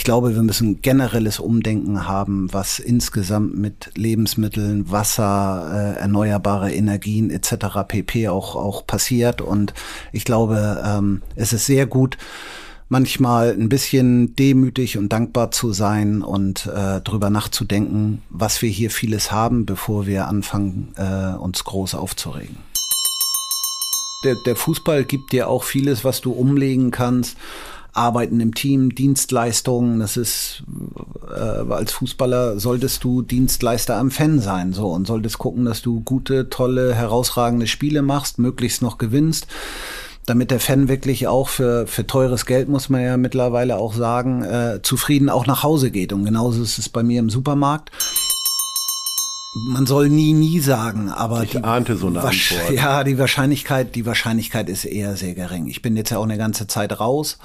ich glaube, wir müssen generelles Umdenken haben, was insgesamt mit Lebensmitteln, Wasser, äh, erneuerbare Energien etc. pp. auch auch passiert. Und ich glaube, ähm, es ist sehr gut, manchmal ein bisschen demütig und dankbar zu sein und äh, drüber nachzudenken, was wir hier vieles haben, bevor wir anfangen, äh, uns groß aufzuregen. Der, der Fußball gibt dir auch vieles, was du umlegen kannst. Arbeiten im Team, Dienstleistungen, das ist, äh, als Fußballer solltest du Dienstleister am Fan sein, so, und solltest gucken, dass du gute, tolle, herausragende Spiele machst, möglichst noch gewinnst damit der Fan wirklich auch für, für teures Geld, muss man ja mittlerweile auch sagen, äh, zufrieden auch nach Hause geht. Und genauso ist es bei mir im Supermarkt. Man soll nie, nie sagen, aber ich ahnte so eine Antwort. Ja, die Wahrscheinlichkeit, die Wahrscheinlichkeit ist eher sehr gering. Ich bin jetzt ja auch eine ganze Zeit raus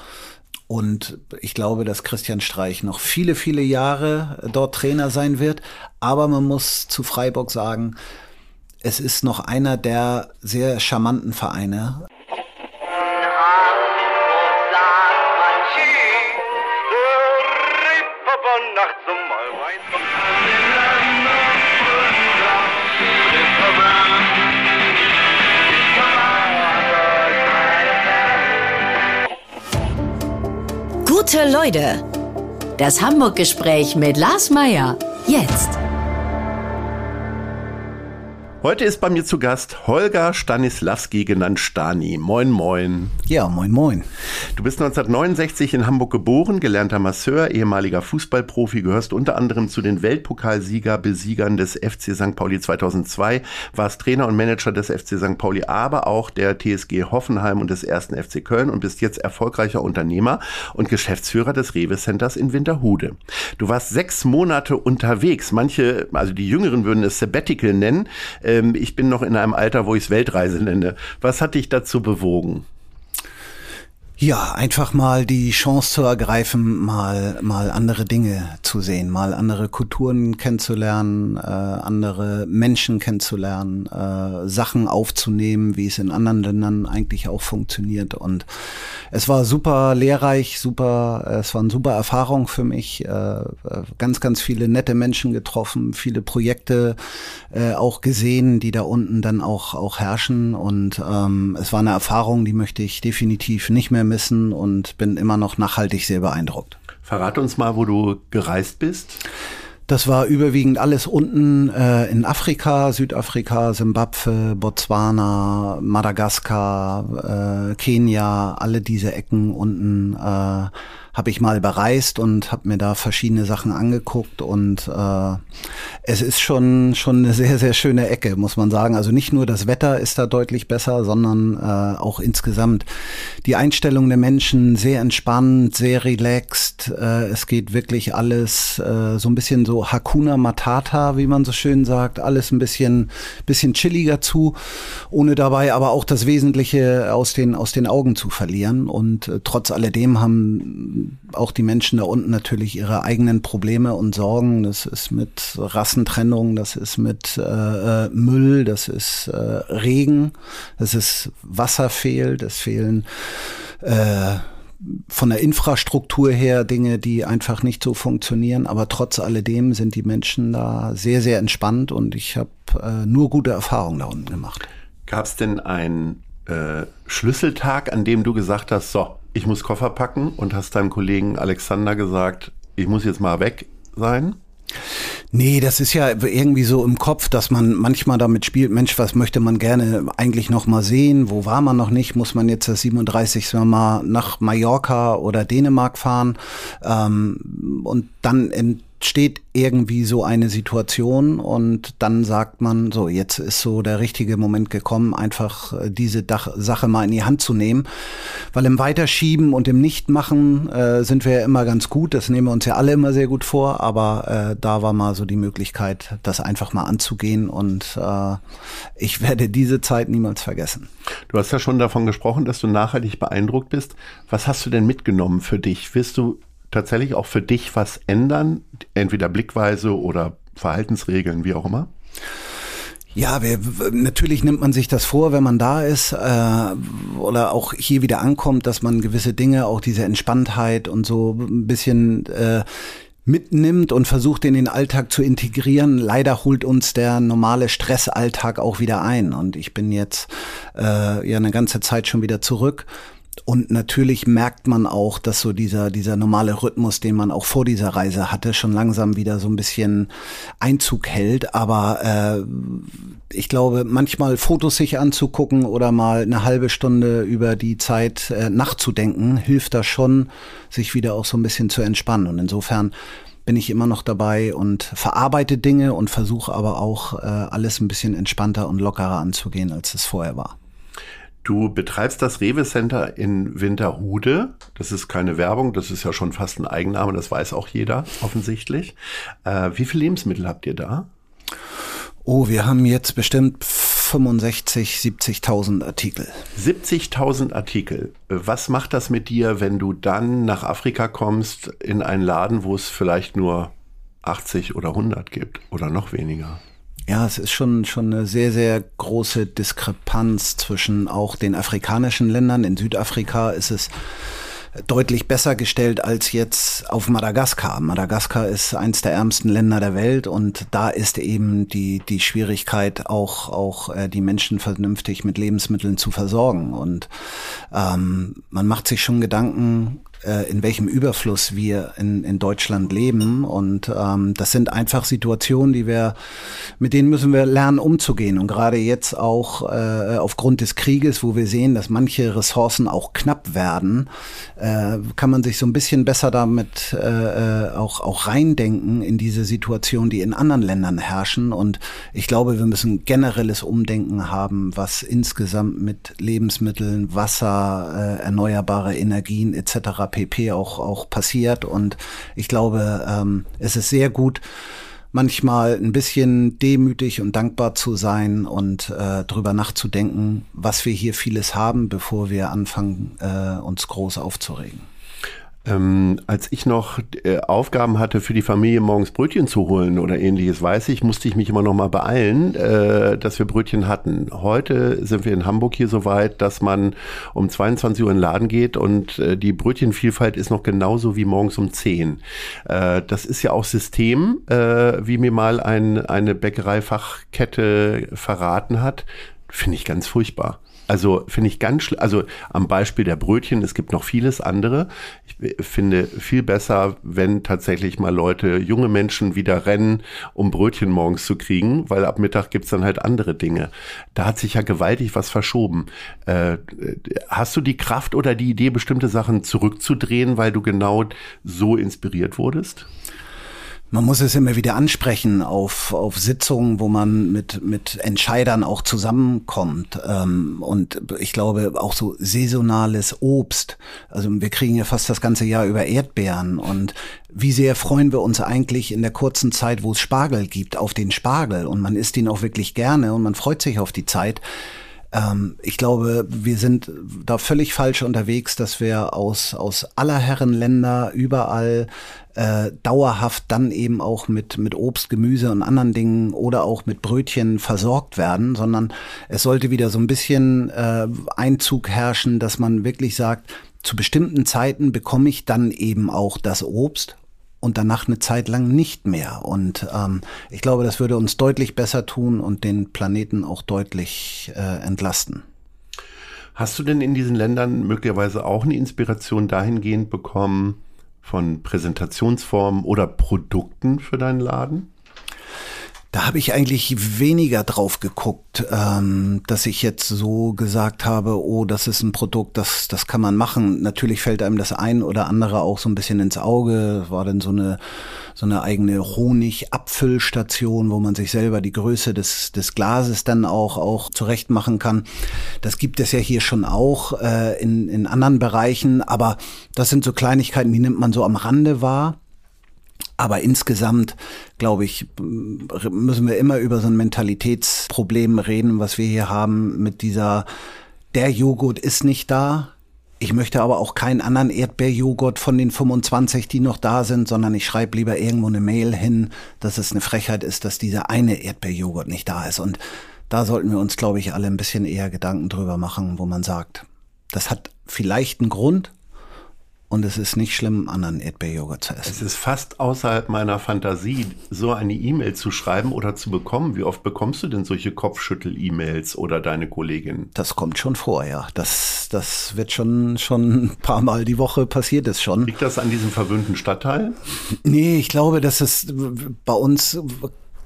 und ich glaube, dass Christian Streich noch viele, viele Jahre dort Trainer sein wird. Aber man muss zu Freiburg sagen, es ist noch einer der sehr charmanten Vereine. Gute Leute. Das Hamburg-Gespräch mit Lars Meier. Jetzt. Heute ist bei mir zu Gast Holger Stanislawski, genannt Stani. Moin, moin. Ja, moin, moin. Du bist 1969 in Hamburg geboren, gelernter Masseur, ehemaliger Fußballprofi, gehörst unter anderem zu den Weltpokalsieger-Besiegern des FC St. Pauli 2002, warst Trainer und Manager des FC St. Pauli, aber auch der TSG Hoffenheim und des ersten FC Köln und bist jetzt erfolgreicher Unternehmer und Geschäftsführer des Rewe Centers in Winterhude. Du warst sechs Monate unterwegs. Manche, also die Jüngeren würden es Sabbatical nennen. Äh, ähm, ich bin noch in einem Alter, wo ich es Weltreise nenne. Was hat dich dazu bewogen? Ja, einfach mal die Chance zu ergreifen, mal, mal andere Dinge zu sehen, mal andere Kulturen kennenzulernen, äh, andere Menschen kennenzulernen, äh, Sachen aufzunehmen, wie es in anderen Ländern eigentlich auch funktioniert. Und es war super lehrreich, super, es war eine super Erfahrung für mich, äh, ganz, ganz viele nette Menschen getroffen, viele Projekte äh, auch gesehen, die da unten dann auch, auch herrschen. Und ähm, es war eine Erfahrung, die möchte ich definitiv nicht mehr missen und bin immer noch nachhaltig sehr beeindruckt. Verrat uns mal, wo du gereist bist. Das war überwiegend alles unten äh, in Afrika, Südafrika, Simbabwe, Botswana, Madagaskar, äh, Kenia, alle diese Ecken unten. Äh, habe ich mal bereist und habe mir da verschiedene Sachen angeguckt und äh, es ist schon schon eine sehr sehr schöne Ecke, muss man sagen. Also nicht nur das Wetter ist da deutlich besser, sondern äh, auch insgesamt die Einstellung der Menschen sehr entspannt, sehr relaxed. Äh, es geht wirklich alles äh, so ein bisschen so Hakuna Matata, wie man so schön sagt, alles ein bisschen bisschen chilliger zu, ohne dabei aber auch das Wesentliche aus den aus den Augen zu verlieren. Und äh, trotz alledem haben auch die Menschen da unten natürlich ihre eigenen Probleme und Sorgen. Das ist mit Rassentrennung, das ist mit äh, äh, Müll, das ist äh, Regen, das ist Wasser fehlt, es fehlen äh, von der Infrastruktur her Dinge, die einfach nicht so funktionieren. Aber trotz alledem sind die Menschen da sehr, sehr entspannt und ich habe äh, nur gute Erfahrungen da unten gemacht. Gab es denn einen äh, Schlüsseltag, an dem du gesagt hast, so, ich muss Koffer packen und hast deinem Kollegen Alexander gesagt, ich muss jetzt mal weg sein? Nee, das ist ja irgendwie so im Kopf, dass man manchmal damit spielt, Mensch, was möchte man gerne eigentlich noch mal sehen? Wo war man noch nicht? Muss man jetzt das 37. Mal nach Mallorca oder Dänemark fahren? Ähm, und dann entsteht irgendwie so eine Situation und dann sagt man, so, jetzt ist so der richtige Moment gekommen, einfach äh, diese Dach Sache mal in die Hand zu nehmen. Weil im Weiterschieben und im Nichtmachen äh, sind wir ja immer ganz gut, das nehmen wir uns ja alle immer sehr gut vor, aber äh, da war mal so die Möglichkeit, das einfach mal anzugehen und äh, ich werde diese Zeit niemals vergessen. Du hast ja schon davon gesprochen, dass du nachhaltig beeindruckt bist. Was hast du denn mitgenommen für dich? Wirst du tatsächlich auch für dich was ändern? Entweder Blickweise oder Verhaltensregeln, wie auch immer? Ja, wir, natürlich nimmt man sich das vor, wenn man da ist äh, oder auch hier wieder ankommt, dass man gewisse Dinge, auch diese Entspanntheit und so ein bisschen äh, mitnimmt und versucht in den Alltag zu integrieren. Leider holt uns der normale Stressalltag auch wieder ein und ich bin jetzt äh, ja eine ganze Zeit schon wieder zurück und natürlich merkt man auch, dass so dieser, dieser normale Rhythmus, den man auch vor dieser Reise hatte, schon langsam wieder so ein bisschen Einzug hält. Aber äh, ich glaube, manchmal Fotos sich anzugucken oder mal eine halbe Stunde über die Zeit äh, nachzudenken, hilft da schon, sich wieder auch so ein bisschen zu entspannen. Und insofern bin ich immer noch dabei und verarbeite Dinge und versuche aber auch äh, alles ein bisschen entspannter und lockerer anzugehen, als es vorher war. Du betreibst das Rewe Center in Winterhude. Das ist keine Werbung, das ist ja schon fast ein Eigenname, das weiß auch jeder offensichtlich. Äh, wie viele Lebensmittel habt ihr da? Oh, wir haben jetzt bestimmt 65, 70.000 Artikel. 70.000 Artikel. Was macht das mit dir, wenn du dann nach Afrika kommst in einen Laden, wo es vielleicht nur 80 oder 100 gibt oder noch weniger? Ja, es ist schon, schon eine sehr, sehr große Diskrepanz zwischen auch den afrikanischen Ländern. In Südafrika ist es deutlich besser gestellt als jetzt auf Madagaskar. Madagaskar ist eins der ärmsten Länder der Welt und da ist eben die, die Schwierigkeit, auch, auch äh, die Menschen vernünftig mit Lebensmitteln zu versorgen. Und ähm, man macht sich schon Gedanken, in welchem Überfluss wir in, in Deutschland leben. Und ähm, das sind einfach Situationen, die wir, mit denen müssen wir lernen, umzugehen. Und gerade jetzt auch äh, aufgrund des Krieges, wo wir sehen, dass manche Ressourcen auch knapp werden, äh, kann man sich so ein bisschen besser damit äh, äh auch, auch reindenken in diese Situation, die in anderen Ländern herrschen. Und ich glaube, wir müssen generelles Umdenken haben, was insgesamt mit Lebensmitteln, Wasser, äh, erneuerbare Energien etc pp. auch, auch passiert. Und ich glaube, ähm, es ist sehr gut, manchmal ein bisschen demütig und dankbar zu sein und äh, drüber nachzudenken, was wir hier vieles haben, bevor wir anfangen, äh, uns groß aufzuregen. Ähm, als ich noch äh, Aufgaben hatte, für die Familie morgens Brötchen zu holen oder ähnliches, weiß ich, musste ich mich immer noch mal beeilen, äh, dass wir Brötchen hatten. Heute sind wir in Hamburg hier so weit, dass man um 22 Uhr in den Laden geht und äh, die Brötchenvielfalt ist noch genauso wie morgens um 10. Äh, das ist ja auch System, äh, wie mir mal ein, eine Bäckereifachkette verraten hat. Finde ich ganz furchtbar. Also finde ich ganz. Also am Beispiel der Brötchen, es gibt noch vieles andere. Ich finde viel besser, wenn tatsächlich mal Leute, junge Menschen wieder rennen, um Brötchen morgens zu kriegen, weil ab Mittag gibt's dann halt andere Dinge. Da hat sich ja gewaltig was verschoben. Äh, hast du die Kraft oder die Idee, bestimmte Sachen zurückzudrehen, weil du genau so inspiriert wurdest? Man muss es immer wieder ansprechen auf, auf Sitzungen, wo man mit, mit Entscheidern auch zusammenkommt. Ähm, und ich glaube auch so saisonales Obst. Also wir kriegen ja fast das ganze Jahr über Erdbeeren. Und wie sehr freuen wir uns eigentlich in der kurzen Zeit, wo es Spargel gibt, auf den Spargel. Und man isst ihn auch wirklich gerne und man freut sich auf die Zeit ähm, ich glaube, wir sind da völlig falsch unterwegs, dass wir aus, aus aller Herren Länder überall äh, dauerhaft dann eben auch mit, mit Obst, Gemüse und anderen Dingen oder auch mit Brötchen versorgt werden, sondern es sollte wieder so ein bisschen äh, Einzug herrschen, dass man wirklich sagt, zu bestimmten Zeiten bekomme ich dann eben auch das Obst und danach eine Zeit lang nicht mehr. Und ähm, ich glaube, das würde uns deutlich besser tun und den Planeten auch deutlich äh, entlasten. Hast du denn in diesen Ländern möglicherweise auch eine Inspiration dahingehend bekommen von Präsentationsformen oder Produkten für deinen Laden? Da habe ich eigentlich weniger drauf geguckt, ähm, dass ich jetzt so gesagt habe, oh, das ist ein Produkt, das, das kann man machen. Natürlich fällt einem das ein oder andere auch so ein bisschen ins Auge. War dann so eine, so eine eigene Honigabfüllstation, wo man sich selber die Größe des, des Glases dann auch, auch zurecht machen kann. Das gibt es ja hier schon auch äh, in, in anderen Bereichen, aber das sind so Kleinigkeiten, die nimmt man so am Rande wahr. Aber insgesamt, glaube ich, müssen wir immer über so ein Mentalitätsproblem reden, was wir hier haben mit dieser, der Joghurt ist nicht da. Ich möchte aber auch keinen anderen Erdbeerjoghurt von den 25, die noch da sind, sondern ich schreibe lieber irgendwo eine Mail hin, dass es eine Frechheit ist, dass dieser eine Erdbeerjoghurt nicht da ist. Und da sollten wir uns, glaube ich, alle ein bisschen eher Gedanken drüber machen, wo man sagt, das hat vielleicht einen Grund, und es ist nicht schlimm, anderen Erdbeerjoghurt zu essen. Es ist fast außerhalb meiner Fantasie, so eine E-Mail zu schreiben oder zu bekommen. Wie oft bekommst du denn solche Kopfschüttel-E-Mails oder deine Kollegin? Das kommt schon vor, ja. Das, das wird schon, schon ein paar Mal die Woche passiert ist schon. Liegt das an diesem verwöhnten Stadtteil? Nee, ich glaube, dass es bei uns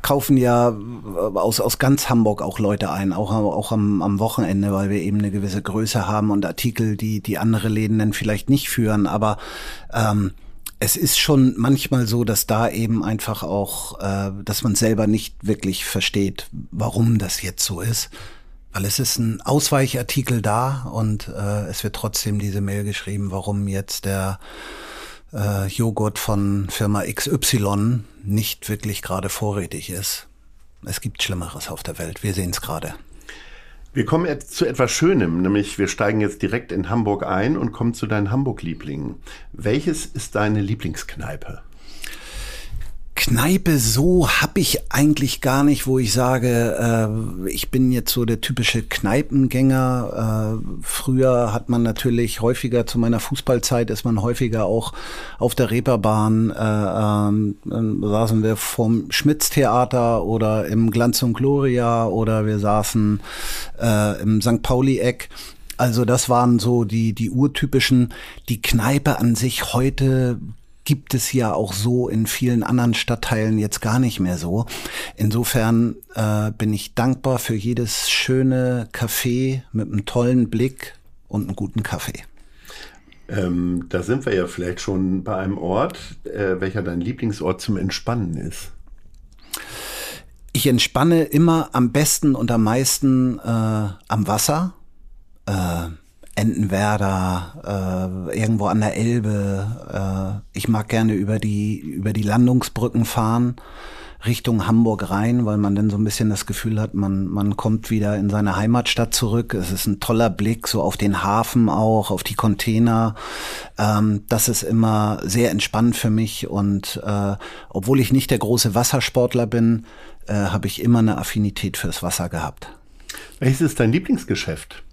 kaufen ja äh, aus, aus ganz Hamburg auch Leute ein, auch, auch am, am Wochenende, weil wir eben eine gewisse Größe haben und Artikel, die, die andere Läden dann vielleicht nicht führen. Aber ähm, es ist schon manchmal so, dass da eben einfach auch, äh, dass man selber nicht wirklich versteht, warum das jetzt so ist. Weil es ist ein Ausweichartikel da und äh, es wird trotzdem diese Mail geschrieben, warum jetzt der äh, Joghurt von Firma XY nicht wirklich gerade vorrätig ist. Es gibt Schlimmeres auf der Welt. Wir sehen es gerade. Wir kommen zu etwas Schönem, nämlich wir steigen jetzt direkt in Hamburg ein und kommen zu deinen Hamburg-Lieblingen. Welches ist deine Lieblingskneipe? Kneipe so habe ich eigentlich gar nicht, wo ich sage, äh, ich bin jetzt so der typische Kneipengänger. Äh, früher hat man natürlich häufiger, zu meiner Fußballzeit ist man häufiger auch auf der Reeperbahn, äh, äh, saßen wir vom Schmitz-Theater oder im Glanz und Gloria oder wir saßen äh, im St. Pauli-Eck. Also das waren so die, die urtypischen. Die Kneipe an sich heute gibt es ja auch so in vielen anderen Stadtteilen jetzt gar nicht mehr so. Insofern äh, bin ich dankbar für jedes schöne Café mit einem tollen Blick und einem guten Kaffee. Ähm, da sind wir ja vielleicht schon bei einem Ort, äh, welcher dein Lieblingsort zum Entspannen ist. Ich entspanne immer am besten und am meisten äh, am Wasser. Äh, Entenwerder, äh, irgendwo an der Elbe. Äh, ich mag gerne über die, über die Landungsbrücken fahren. Richtung Hamburg rein, weil man dann so ein bisschen das Gefühl hat, man, man kommt wieder in seine Heimatstadt zurück. Es ist ein toller Blick so auf den Hafen auch, auf die Container. Ähm, das ist immer sehr entspannt für mich und äh, obwohl ich nicht der große Wassersportler bin, äh, habe ich immer eine Affinität fürs Wasser gehabt. Welches ist dein Lieblingsgeschäft?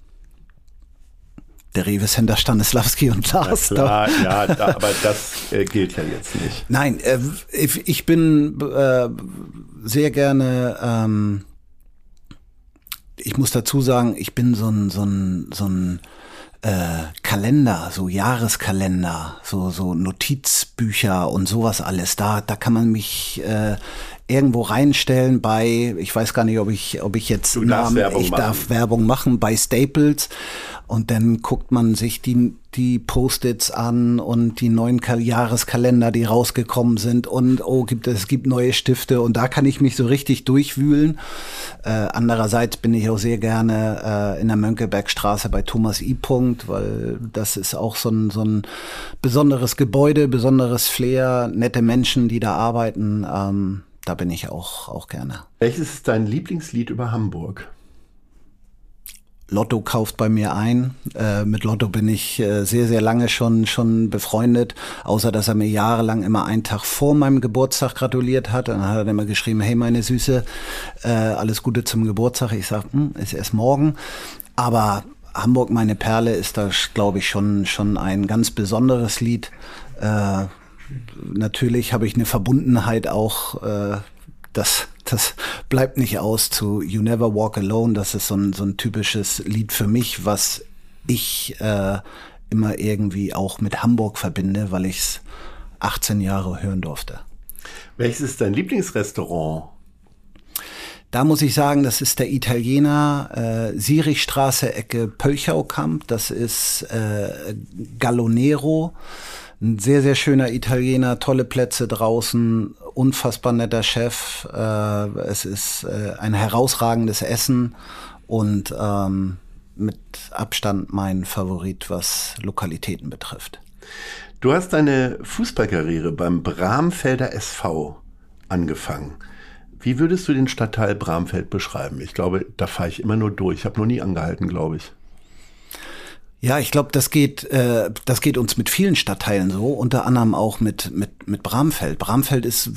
Der Rewe Center Stanislawski und Lars. Ja, ja da, aber das äh, gilt ja jetzt nicht. Nein, äh, ich bin äh, sehr gerne, ähm, ich muss dazu sagen, ich bin so ein, so ein, so ein äh, Kalender, so Jahreskalender, so, so Notizbücher und sowas alles. Da, da kann man mich äh, irgendwo reinstellen bei, ich weiß gar nicht, ob ich, ob ich jetzt Namen, ich machen. darf Werbung machen bei Staples und dann guckt man sich die, die Post-its an und die neuen Jahreskalender, die rausgekommen sind und oh, gibt es gibt neue Stifte und da kann ich mich so richtig durchwühlen. Äh, andererseits bin ich auch sehr gerne äh, in der Mönckebergstraße bei Thomas I. Punkt, weil das ist auch so ein, so ein besonderes Gebäude, besonderes Flair, nette Menschen, die da arbeiten. Ähm, da bin ich auch, auch gerne. Welches ist dein Lieblingslied über Hamburg? Lotto kauft bei mir ein. Äh, mit Lotto bin ich äh, sehr, sehr lange schon, schon befreundet, außer dass er mir jahrelang immer einen Tag vor meinem Geburtstag gratuliert hat. Dann hat er immer geschrieben, hey meine Süße, äh, alles Gute zum Geburtstag. Ich sag, hm, ist erst morgen. Aber Hamburg, meine Perle, ist da, glaube ich, schon, schon ein ganz besonderes Lied. Äh, natürlich habe ich eine Verbundenheit auch, äh, das, das bleibt nicht aus zu You Never Walk Alone. Das ist so ein, so ein typisches Lied für mich, was ich äh, immer irgendwie auch mit Hamburg verbinde, weil ich es 18 Jahre hören durfte. Welches ist dein Lieblingsrestaurant? Da muss ich sagen, das ist der Italiener äh, Sirichstraße, Ecke Pölchaukamp. Das ist äh, Gallonero. Ein sehr, sehr schöner Italiener, tolle Plätze draußen, unfassbar netter Chef. Äh, es ist äh, ein herausragendes Essen und ähm, mit Abstand mein Favorit, was Lokalitäten betrifft. Du hast deine Fußballkarriere beim Bramfelder SV angefangen. Wie würdest du den Stadtteil Bramfeld beschreiben? Ich glaube, da fahre ich immer nur durch. Ich habe noch nie angehalten, glaube ich. Ja, ich glaube, das geht, äh, das geht uns mit vielen Stadtteilen so, unter anderem auch mit mit mit Bramfeld. Bramfeld ist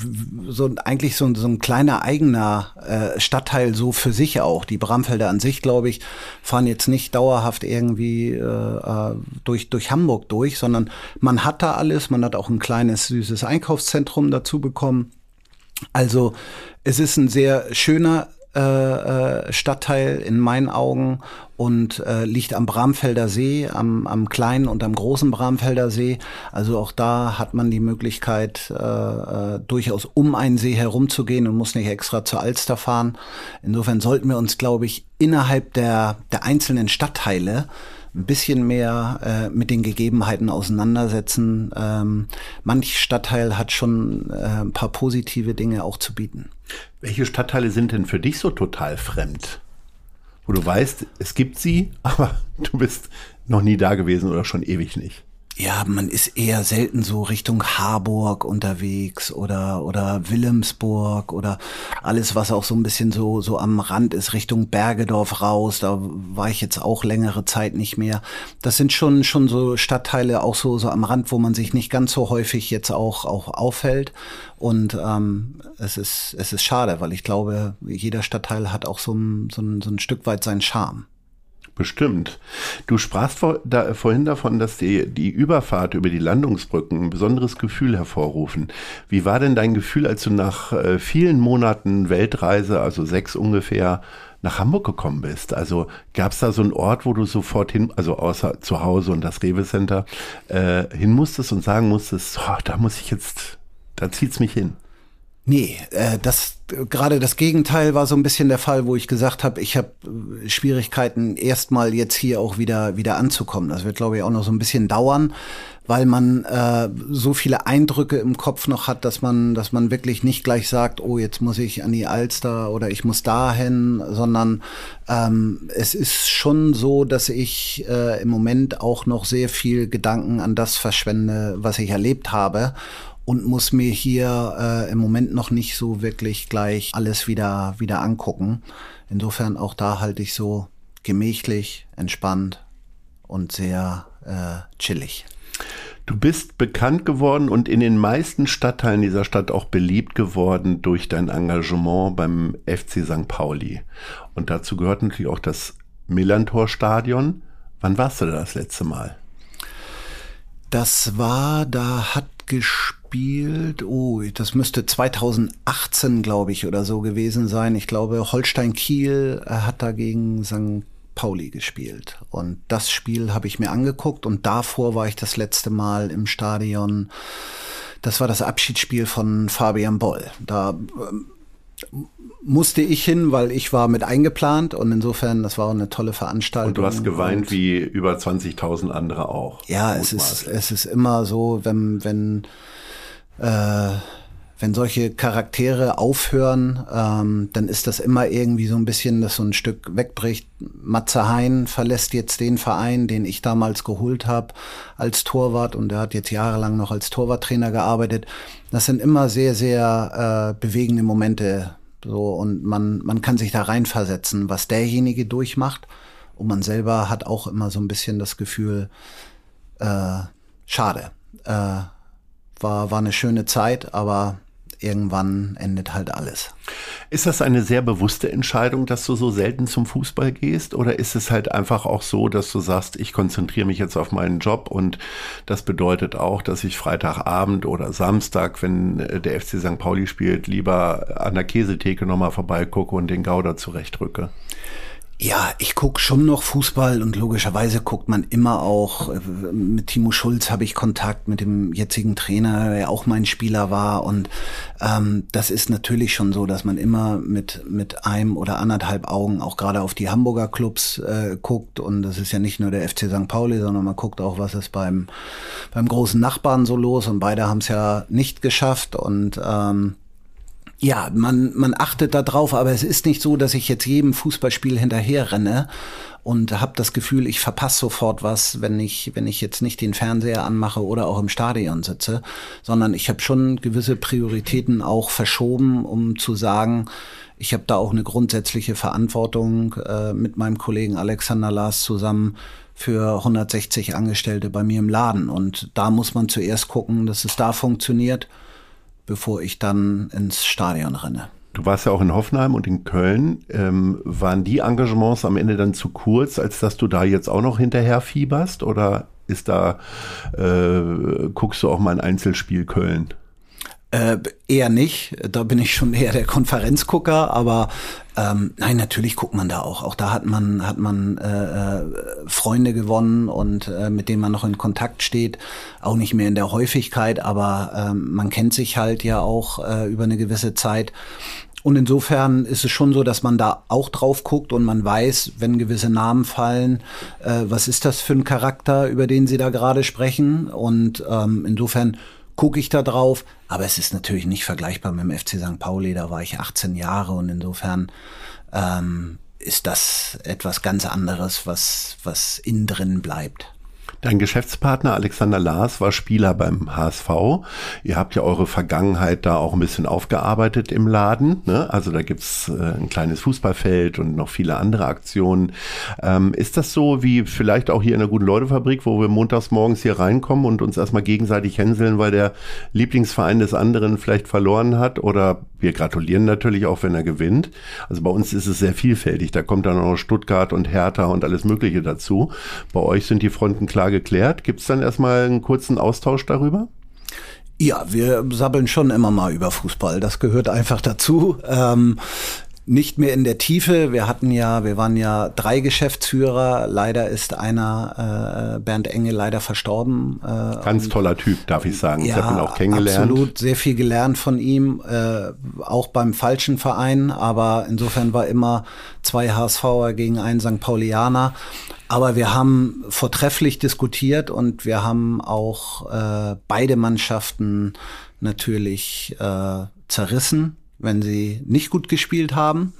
so eigentlich so, so ein kleiner eigener äh, Stadtteil so für sich auch. Die Bramfelder an sich, glaube ich, fahren jetzt nicht dauerhaft irgendwie äh, äh, durch durch Hamburg durch, sondern man hat da alles. Man hat auch ein kleines süßes Einkaufszentrum dazu bekommen. Also es ist ein sehr schöner äh, äh, Stadtteil in meinen Augen und äh, liegt am Bramfelder See, am, am kleinen und am großen Bramfelder See. Also auch da hat man die Möglichkeit, äh, äh, durchaus um einen See herumzugehen und muss nicht extra zur Alster fahren. Insofern sollten wir uns, glaube ich, innerhalb der, der einzelnen Stadtteile ein bisschen mehr äh, mit den Gegebenheiten auseinandersetzen. Ähm, manch Stadtteil hat schon äh, ein paar positive Dinge auch zu bieten. Welche Stadtteile sind denn für dich so total fremd? Wo du weißt, es gibt sie, aber du bist noch nie da gewesen oder schon ewig nicht. Ja, man ist eher selten so Richtung Harburg unterwegs oder oder Wilhelmsburg oder alles, was auch so ein bisschen so so am Rand ist, Richtung Bergedorf raus. Da war ich jetzt auch längere Zeit nicht mehr. Das sind schon schon so Stadtteile auch so so am Rand, wo man sich nicht ganz so häufig jetzt auch auch aufhält. Und ähm, es ist es ist schade, weil ich glaube, jeder Stadtteil hat auch so ein, so ein, so ein Stück weit seinen Charme. Bestimmt. Du sprachst vor, da, vorhin davon, dass die, die Überfahrt über die Landungsbrücken ein besonderes Gefühl hervorrufen. Wie war denn dein Gefühl, als du nach äh, vielen Monaten Weltreise, also sechs ungefähr, nach Hamburg gekommen bist? Also gab es da so einen Ort, wo du sofort hin, also außer zu Hause und das Rewe Center, äh, hin musstest und sagen musstest, oh, da muss ich jetzt, da zieht's mich hin? Nee, äh, das gerade das Gegenteil war so ein bisschen der Fall, wo ich gesagt habe, ich habe äh, Schwierigkeiten, erstmal jetzt hier auch wieder wieder anzukommen. Das wird, glaube ich, auch noch so ein bisschen dauern, weil man äh, so viele Eindrücke im Kopf noch hat, dass man, dass man wirklich nicht gleich sagt, oh, jetzt muss ich an die Alster oder ich muss dahin, sondern ähm, es ist schon so, dass ich äh, im Moment auch noch sehr viel Gedanken an das verschwende, was ich erlebt habe und muss mir hier äh, im Moment noch nicht so wirklich gleich alles wieder, wieder angucken. Insofern auch da halte ich so gemächlich, entspannt und sehr äh, chillig. Du bist bekannt geworden und in den meisten Stadtteilen dieser Stadt auch beliebt geworden durch dein Engagement beim FC St. Pauli. Und dazu gehört natürlich auch das Millantor-Stadion. Wann warst du da das letzte Mal? Das war, da hat gespielt gespielt. Oh, das müsste 2018, glaube ich, oder so gewesen sein. Ich glaube, Holstein Kiel äh, hat dagegen St. Pauli gespielt. Und das Spiel habe ich mir angeguckt und davor war ich das letzte Mal im Stadion. Das war das Abschiedsspiel von Fabian Boll. Da ähm, musste ich hin, weil ich war mit eingeplant und insofern, das war eine tolle Veranstaltung. Und du hast geweint und, wie über 20.000 andere auch. Ja, es ist, es ist immer so, wenn, wenn, äh, wenn solche Charaktere aufhören, ähm, dann ist das immer irgendwie so ein bisschen, dass so ein Stück wegbricht. Matze Hein verlässt jetzt den Verein, den ich damals geholt habe als Torwart und er hat jetzt jahrelang noch als Torwarttrainer gearbeitet. Das sind immer sehr, sehr äh, bewegende Momente. So und man, man kann sich da reinversetzen, was derjenige durchmacht. Und man selber hat auch immer so ein bisschen das Gefühl, äh, schade. Äh, war, war eine schöne Zeit, aber irgendwann endet halt alles. Ist das eine sehr bewusste Entscheidung, dass du so selten zum Fußball gehst? Oder ist es halt einfach auch so, dass du sagst, ich konzentriere mich jetzt auf meinen Job und das bedeutet auch, dass ich Freitagabend oder Samstag, wenn der FC St. Pauli spielt, lieber an der Käsetheke nochmal vorbeigucke und den Gouda zurechtrücke? Ja, ich guck schon noch Fußball und logischerweise guckt man immer auch, äh, mit Timo Schulz habe ich Kontakt mit dem jetzigen Trainer, der auch mein Spieler war. Und ähm, das ist natürlich schon so, dass man immer mit, mit einem oder anderthalb Augen auch gerade auf die Hamburger Clubs äh, guckt. Und das ist ja nicht nur der FC St. Pauli, sondern man guckt auch, was ist beim, beim großen Nachbarn so los. Und beide haben es ja nicht geschafft. Und ähm, Ja, man, man achtet da drauf, aber es ist nicht so, dass ich jetzt jedem Fußballspiel hinterher renne und habe das Gefühl, ich verpasse sofort was, wenn ich, wenn ich jetzt nicht den Fernseher anmache oder auch im Stadion sitze, sondern ich habe schon gewisse Prioritäten auch verschoben, um zu sagen, ich habe da auch eine grundsätzliche Verantwortung äh, mit meinem Kollegen Alexander Lars zusammen für 160 Angestellte bei mir im Laden. Und da muss man zuerst gucken, dass es da funktioniert bevor ich dann ins Stadion renne. Du warst ja auch in Hoffenheim und in Köln. Ähm, waren die Engagements am Ende dann zu kurz, als dass du da jetzt auch noch hinterher fieberst? Oder ist da, äh, guckst du auch mal ein Einzelspiel Köln? Äh, eher nicht. Da bin ich schon eher der Konferenzgucker, aber ähm, nein, natürlich guckt man da auch. Auch da hat man hat man äh, äh, Freunde gewonnen und äh, mit denen man noch in Kontakt steht. Auch nicht mehr in der Häufigkeit, aber äh, man kennt sich halt ja auch äh, über eine gewisse Zeit. Und insofern ist es schon so, dass man da auch drauf guckt und man weiß, wenn gewisse Namen fallen, äh, was ist das für ein Charakter, über den Sie da gerade sprechen. Und ähm, insofern gucke ich da drauf. Aber es ist natürlich nicht vergleichbar mit dem FC St. Pauli. Da war ich 18 Jahre und insofern ähm, ist das etwas ganz anderes, was, was innen drin bleibt. Dein Geschäftspartner Alexander Lars war Spieler beim HSV. Ihr habt ja eure Vergangenheit da auch ein bisschen aufgearbeitet im Laden. Ne? Also da gibt's äh, ein kleines Fußballfeld und noch viele andere Aktionen. Ähm, ist das so wie vielleicht auch hier in der Guten-Leute-Fabrik, wo wir montags morgens hier reinkommen und uns erstmal gegenseitig hänseln, weil der Lieblingsverein des anderen vielleicht verloren hat? Oder wir gratulieren natürlich auch, wenn er gewinnt. Also bei uns ist es sehr vielfältig. Da kommt dann auch Stuttgart und Hertha und alles Mögliche dazu. Bei euch sind die Fronten klar geklärt. Gibt es dann erstmal einen kurzen Austausch darüber? Ja, wir sabbeln schon immer mal über Fußball. Das gehört einfach dazu. Ähm, nicht mehr in der Tiefe. Wir hatten ja, wir waren ja drei Geschäftsführer. Leider ist einer, äh, Bernd Engel, leider verstorben. Äh, Ganz toller Typ, darf ich sagen. Ja, ich habe ihn auch kennengelernt. Absolut, sehr viel gelernt von ihm, äh, auch beim falschen Verein. Aber insofern war immer zwei HSVer gegen einen St. Paulianer. Aber wir haben vortrefflich diskutiert und wir haben auch äh, beide Mannschaften natürlich äh, zerrissen, wenn sie nicht gut gespielt haben.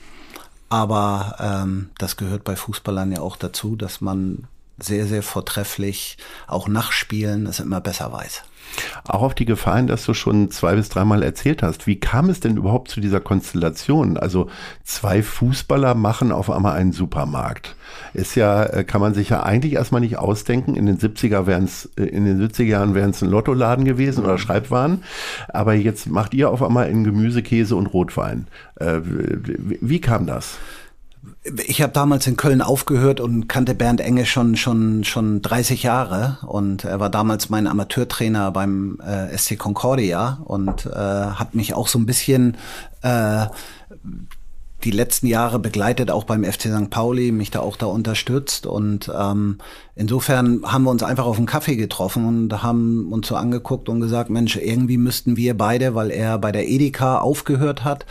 Aber ähm, das gehört bei Fußballern ja auch dazu, dass man sehr, sehr vortrefflich auch nachspielen es immer besser weiß. Auch auf die Gefahren, dass du schon zwei bis dreimal erzählt hast. Wie kam es denn überhaupt zu dieser Konstellation? Also zwei Fußballer machen auf einmal einen Supermarkt. Ist ja, äh, kann man sich ja eigentlich erstmal nicht ausdenken. In den 70er wären es, äh, in den 70er Jahren wären es ein Lottoladen gewesen oder Schreibwaren. Aber jetzt macht ihr auf einmal in Gemüse, Käse und Rotwein. Äh, wie kam das? Ich habe damals in Köln aufgehört und kannte Bernd Enge schon schon schon 30 Jahre und er war damals mein Amateurtrainer beim äh, SC Concordia und äh, hat mich auch so ein bisschen äh, die letzten Jahre begleitet, auch beim FC St. Pauli, mich da auch da unterstützt. Und ähm, insofern haben wir uns einfach auf einen Kaffee getroffen und haben uns so angeguckt und gesagt, Mensch, irgendwie müssten wir beide, weil er bei der Edeka aufgehört hat,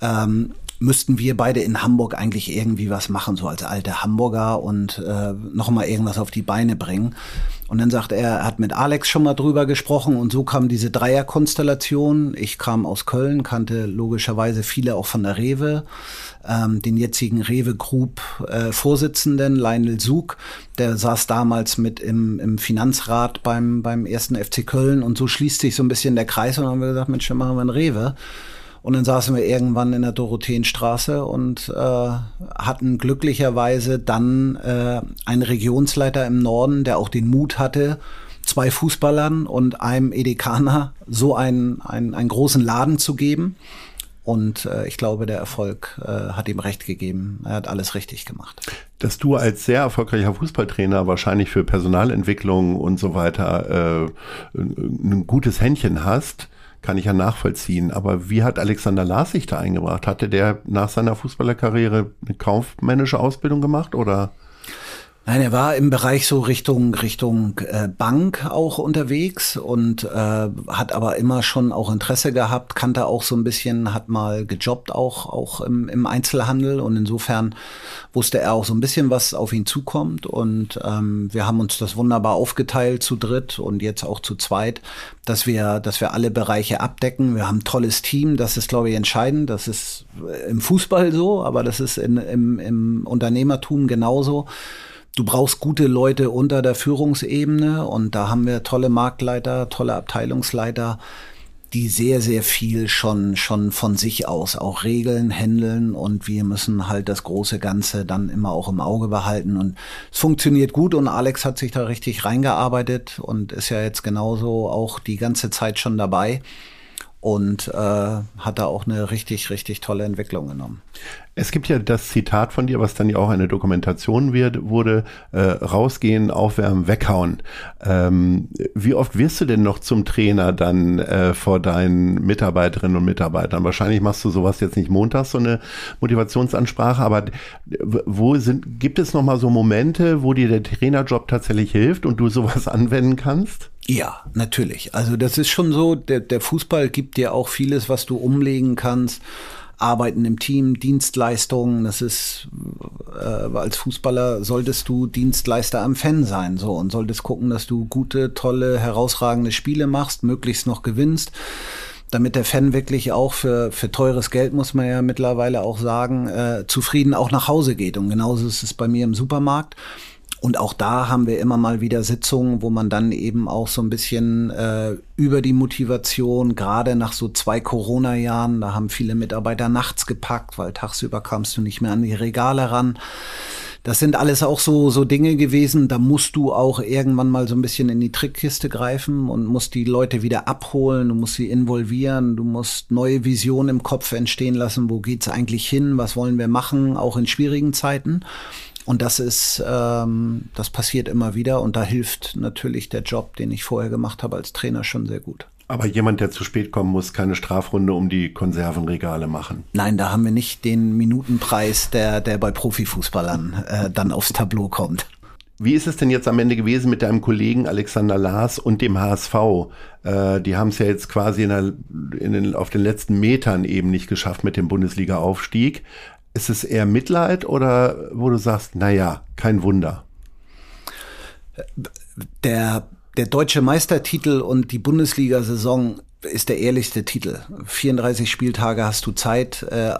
ähm, müssten wir beide in Hamburg eigentlich irgendwie was machen, so als alte Hamburger und äh, noch mal irgendwas auf die Beine bringen. Und dann sagt er, er hat mit Alex schon mal drüber gesprochen und so kam diese Dreierkonstellation. Ich kam aus Köln, kannte logischerweise viele auch von der Rewe, ähm, den jetzigen Rewe Group äh, Vorsitzenden Lionel Sug, der saß damals mit im, im Finanzrat beim beim ersten FC Köln und so schließt sich so ein bisschen der Kreis und dann haben wir gesagt, Mensch, dann machen wir einen Rewe. Und dann saßen wir irgendwann in der Dorotheenstraße und äh, hatten glücklicherweise dann äh, einen Regionsleiter im Norden, der auch den Mut hatte, zwei Fußballern und einem Edekaner so einen, einen, einen großen Laden zu geben. Und äh, ich glaube, der Erfolg äh, hat ihm recht gegeben. Er hat alles richtig gemacht. Dass du als sehr erfolgreicher Fußballtrainer wahrscheinlich für Personalentwicklung und so weiter äh, ein gutes Händchen hast, kann ich ja nachvollziehen. Aber wie hat Alexander Lars sich da eingebracht? Hatte der nach seiner Fußballerkarriere eine kaufmännische Ausbildung gemacht oder? Nein, er war im Bereich so Richtung Richtung äh, Bank auch unterwegs und äh, hat aber immer schon auch Interesse gehabt, kannte auch so ein bisschen, hat mal gejobbt auch auch im, im Einzelhandel und insofern wusste er auch so ein bisschen, was auf ihn zukommt und ähm, wir haben uns das wunderbar aufgeteilt zu dritt und jetzt auch zu zweit, dass wir dass wir alle Bereiche abdecken. Wir haben ein tolles Team, das ist glaube ich entscheidend. Das ist im Fußball so, aber das ist in, im, im Unternehmertum genauso du brauchst gute Leute unter der Führungsebene und da haben wir tolle Marktleiter, tolle Abteilungsleiter, die sehr, sehr viel schon, schon von sich aus auch regeln, handeln und wir müssen halt das große Ganze dann immer auch im Auge behalten und es funktioniert gut und Alex hat sich da richtig reingearbeitet und ist ja jetzt genauso auch die ganze Zeit schon dabei und äh, hat da auch eine richtig, richtig tolle Entwicklung genommen. Es gibt ja das Zitat von dir, was dann ja auch eine Dokumentation wird, wurde, äh, rausgehen, aufwärmen, weghauen. Ähm, wie oft wirst du denn noch zum Trainer dann äh, vor deinen Mitarbeiterinnen und Mitarbeitern? Wahrscheinlich machst du sowas jetzt nicht montags, so eine Motivationsansprache, aber wo sind, gibt es noch mal so Momente, wo dir der Trainerjob tatsächlich hilft und du sowas anwenden kannst? Ja, natürlich. Also das ist schon so, der, der Fußball gibt dir auch vieles, was du umlegen kannst. Arbeiten im Team, Dienstleistungen, das ist, äh, als Fußballer solltest du Dienstleister am Fan sein, so, und solltest gucken, dass du gute, tolle, herausragende Spiele machst, möglichst noch gewinnst damit der Fan wirklich auch für, für teures Geld, muss man ja mittlerweile auch sagen, äh, zufrieden auch nach Hause geht. Und genauso ist es bei mir im Supermarkt. Und auch da haben wir immer mal wieder Sitzungen, wo man dann eben auch so ein bisschen äh, über die Motivation, gerade nach so zwei Corona-Jahren, da haben viele Mitarbeiter nachts gepackt, weil tagsüber kamst du nicht mehr an die Regale ran. Das sind alles auch so, so Dinge gewesen, da musst du auch irgendwann mal so ein bisschen in die Trickkiste greifen und musst die Leute wieder abholen, du musst sie involvieren, du musst neue Visionen im Kopf entstehen lassen, wo geht's eigentlich hin, was wollen wir machen, auch in schwierigen Zeiten. Und das ist, ähm, das passiert immer wieder und da hilft natürlich der Job, den ich vorher gemacht habe als Trainer schon sehr gut. Aber jemand, der zu spät kommen muss, keine Strafrunde um die Konservenregale machen. Nein, da haben wir nicht den Minutenpreis, der, der bei Profifußballern äh, dann aufs Tableau kommt. Wie ist es denn jetzt am Ende gewesen mit deinem Kollegen Alexander Lars und dem HSV? Äh, die haben es ja jetzt quasi in der, in den, auf den letzten Metern eben nicht geschafft mit dem Bundesliga-Aufstieg. Ist es eher Mitleid oder wo du sagst, naja, kein Wunder? Der, der deutsche Meistertitel und die Bundesliga-Saison ist der ehrlichste Titel. 34 Spieltage hast du Zeit, äh,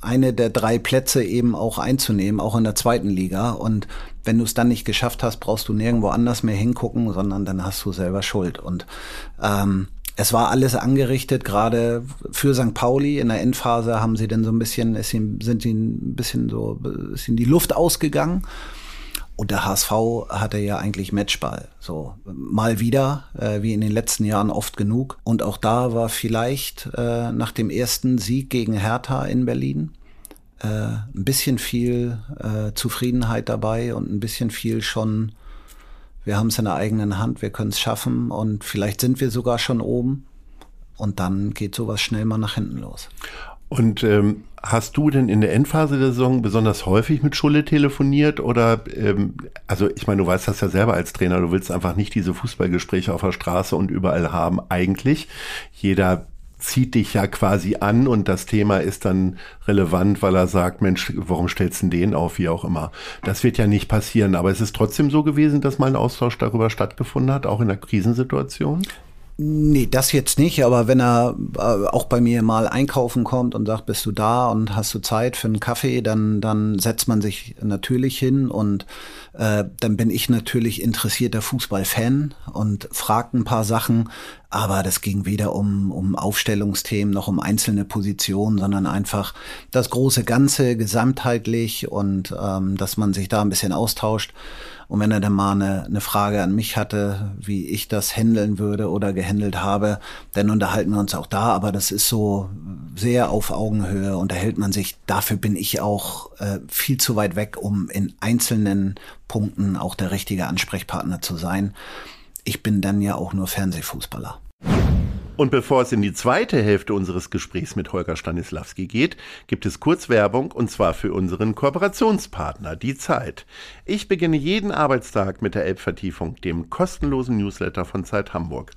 eine der drei Plätze eben auch einzunehmen, auch in der zweiten Liga. Und wenn du es dann nicht geschafft hast, brauchst du nirgendwo anders mehr hingucken, sondern dann hast du selber Schuld. Und ähm, es war alles angerichtet, gerade für St. Pauli. In der Endphase haben sie dann so ein bisschen, ist ihm, sind sie ein bisschen so, ist ihnen die Luft ausgegangen. Und der HSV hatte ja eigentlich Matchball. So mal wieder, äh, wie in den letzten Jahren oft genug. Und auch da war vielleicht äh, nach dem ersten Sieg gegen Hertha in Berlin äh, ein bisschen viel äh, Zufriedenheit dabei und ein bisschen viel schon wir haben es in der eigenen Hand, wir können es schaffen und vielleicht sind wir sogar schon oben und dann geht sowas schnell mal nach hinten los. Und ähm, hast du denn in der Endphase der Saison besonders häufig mit Schulle telefoniert oder ähm, also ich meine, du weißt das ja selber als Trainer, du willst einfach nicht diese Fußballgespräche auf der Straße und überall haben. Eigentlich jeder zieht dich ja quasi an und das Thema ist dann relevant, weil er sagt, Mensch, warum stellst du den auf, wie auch immer. Das wird ja nicht passieren, aber es ist trotzdem so gewesen, dass mal ein Austausch darüber stattgefunden hat, auch in der Krisensituation? Nee, das jetzt nicht, aber wenn er äh, auch bei mir mal einkaufen kommt und sagt, bist du da und hast du Zeit für einen Kaffee, dann, dann setzt man sich natürlich hin und äh, dann bin ich natürlich interessierter Fußballfan und fragt ein paar Sachen, aber das ging weder um, um Aufstellungsthemen noch um einzelne Positionen, sondern einfach das große Ganze gesamtheitlich und ähm, dass man sich da ein bisschen austauscht. Und wenn er dann mal eine, eine Frage an mich hatte, wie ich das handeln würde oder gehandelt habe, dann unterhalten wir uns auch da. Aber das ist so sehr auf Augenhöhe, unterhält man sich. Dafür bin ich auch äh, viel zu weit weg, um in einzelnen Punkten auch der richtige Ansprechpartner zu sein. Ich bin dann ja auch nur Fernsehfußballer. Und bevor es in die zweite Hälfte unseres Gesprächs mit Holger Stanislawski geht, gibt es kurz Werbung und zwar für unseren Kooperationspartner, die Zeit. Ich beginne jeden Arbeitstag mit der Elbvertiefung, dem kostenlosen Newsletter von Zeit Hamburg.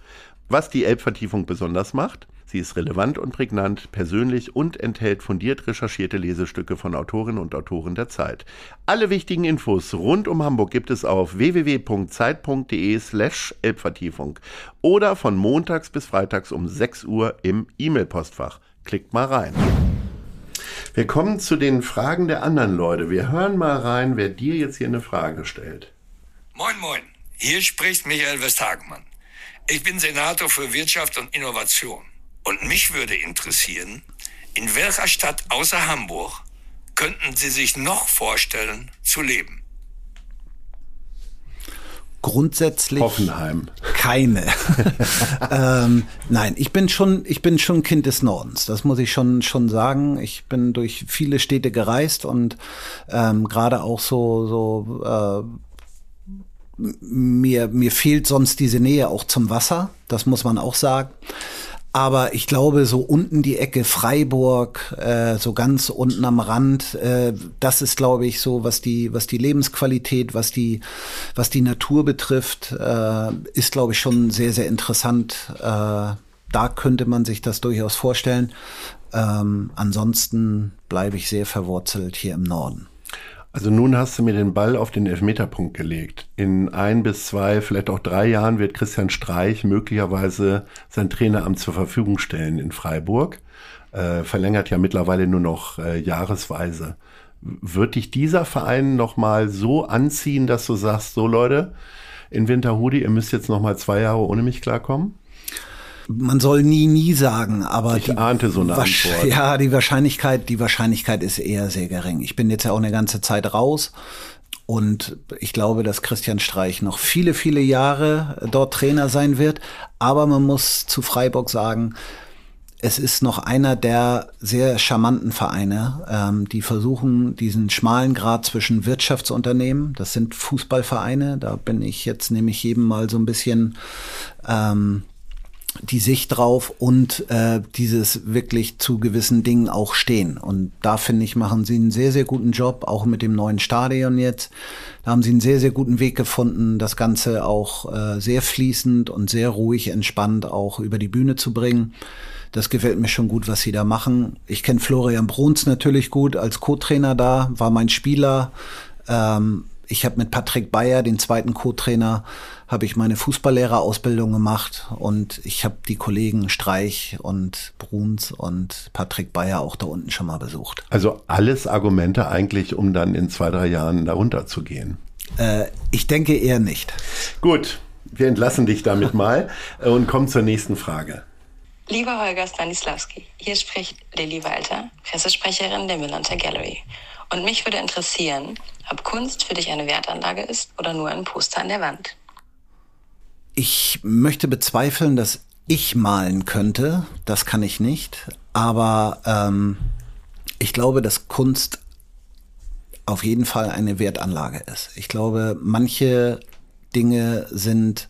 Was die Elbvertiefung besonders macht? Sie ist relevant und prägnant, persönlich und enthält fundiert recherchierte Lesestücke von Autorinnen und Autoren der Zeit. Alle wichtigen Infos rund um Hamburg gibt es auf www.zeit.de slash Elbvertiefung oder von montags bis freitags um 6 Uhr im E-Mail-Postfach. Klickt mal rein. Wir kommen zu den Fragen der anderen Leute. Wir hören mal rein, wer dir jetzt hier eine Frage stellt. Moin, moin. Hier spricht Michael Westhagemann. Ich bin Senator für Wirtschaft und Innovation. Und mich würde interessieren, in welcher Stadt außer Hamburg könnten Sie sich noch vorstellen zu leben? Grundsätzlich Hoffenheim. keine. ähm, nein, ich bin schon, ich bin schon Kind des Nordens. Das muss ich schon schon sagen. Ich bin durch viele Städte gereist und ähm, gerade auch so so äh, mir mir fehlt sonst diese Nähe auch zum Wasser. Das muss man auch sagen. Aber ich glaube, so unten die Ecke Freiburg, äh, so ganz unten am Rand, äh, das ist, glaube ich, so, was die, was die Lebensqualität, was die, was die Natur betrifft, äh, ist, glaube ich, schon sehr, sehr interessant. Äh, da könnte man sich das durchaus vorstellen. Ähm, ansonsten bleibe ich sehr verwurzelt hier im Norden. Also nun hast du mir den Ball auf den Elfmeterpunkt gelegt. In ein bis zwei, vielleicht auch drei Jahren wird Christian Streich möglicherweise sein Traineramt zur Verfügung stellen in Freiburg. Äh, verlängert ja mittlerweile nur noch äh, jahresweise. Wird dich dieser Verein nochmal so anziehen, dass du sagst, so Leute, in Winterhudi, ihr müsst jetzt nochmal zwei Jahre ohne mich klarkommen? Man soll nie, nie sagen, aber Ich die, ahnte so eine Antwort. Ja, die Wahrscheinlichkeit, die Wahrscheinlichkeit ist eher sehr gering. Ich bin jetzt ja auch eine ganze Zeit raus und ich glaube, dass Christian Streich noch viele, viele Jahre dort Trainer sein wird. Aber man muss zu Freiburg sagen, es ist noch einer der sehr charmanten Vereine, ähm, die versuchen, diesen schmalen Grad zwischen Wirtschaftsunternehmen, das sind Fußballvereine, da bin ich jetzt nämlich jedem mal so ein bisschen ähm, die Sicht drauf und äh, dieses wirklich zu gewissen Dingen auch stehen. Und da finde ich, machen sie einen sehr, sehr guten Job, auch mit dem neuen Stadion jetzt. Da haben sie einen sehr, sehr guten Weg gefunden, das Ganze auch äh, sehr fließend und sehr ruhig, entspannt auch über die Bühne zu bringen. Das gefällt mir schon gut, was sie da machen. Ich kenne Florian Bruns natürlich gut als Co-Trainer da, war mein Spieler. Ähm, ich habe mit Patrick Bayer, den zweiten Co-Trainer, habe ich meine Fußballlehrerausbildung gemacht und ich habe die Kollegen Streich und Bruns und Patrick Bayer auch da unten schon mal besucht. Also alles Argumente eigentlich, um dann in zwei, drei Jahren darunter zu gehen. Äh, ich denke eher nicht. Gut, wir entlassen dich damit mal und kommen zur nächsten Frage. Lieber Holger Stanislawski, hier spricht Lilly Walter, Pressesprecherin der Millanter Gallery. Und mich würde interessieren, ob Kunst für dich eine Wertanlage ist oder nur ein Poster an der Wand. Ich möchte bezweifeln, dass ich malen könnte. Das kann ich nicht. Aber ähm, ich glaube, dass Kunst auf jeden Fall eine Wertanlage ist. Ich glaube, manche Dinge sind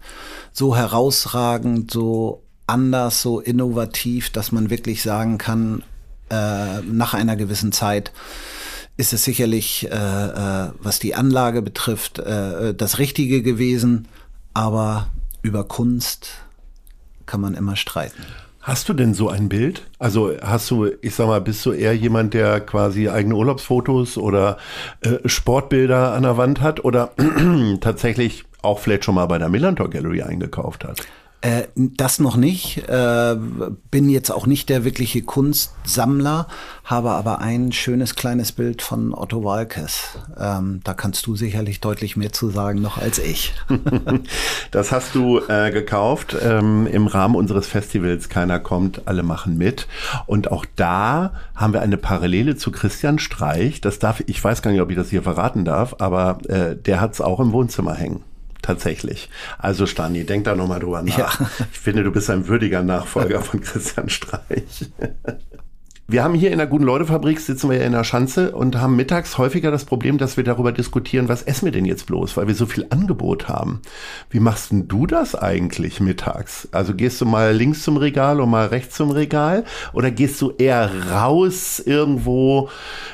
so herausragend, so anders, so innovativ, dass man wirklich sagen kann, äh, nach einer gewissen Zeit ist es sicherlich, äh, äh, was die Anlage betrifft, äh, das Richtige gewesen. Aber über Kunst kann man immer streiten. Hast du denn so ein Bild? Also hast du, ich sag mal, bist du eher jemand, der quasi eigene Urlaubsfotos oder äh, Sportbilder an der Wand hat oder tatsächlich auch vielleicht schon mal bei der Millantor Gallery eingekauft hat? Äh, das noch nicht. Äh, bin jetzt auch nicht der wirkliche Kunstsammler, habe aber ein schönes kleines Bild von Otto Walkes. Ähm, da kannst du sicherlich deutlich mehr zu sagen noch als ich. Das hast du äh, gekauft ähm, im Rahmen unseres Festivals Keiner kommt, alle machen mit. Und auch da haben wir eine Parallele zu Christian Streich. Das darf, ich weiß gar nicht, ob ich das hier verraten darf, aber äh, der hat es auch im Wohnzimmer hängen. Tatsächlich. Also Stani, denk da nochmal drüber nach. Ja. Ich finde, du bist ein würdiger Nachfolger von Christian Streich. Wir haben hier in der Guten-Leute-Fabrik, sitzen wir ja in der Schanze und haben mittags häufiger das Problem, dass wir darüber diskutieren, was essen wir denn jetzt bloß, weil wir so viel Angebot haben. Wie machst denn du das eigentlich mittags? Also gehst du mal links zum Regal und mal rechts zum Regal oder gehst du eher raus irgendwo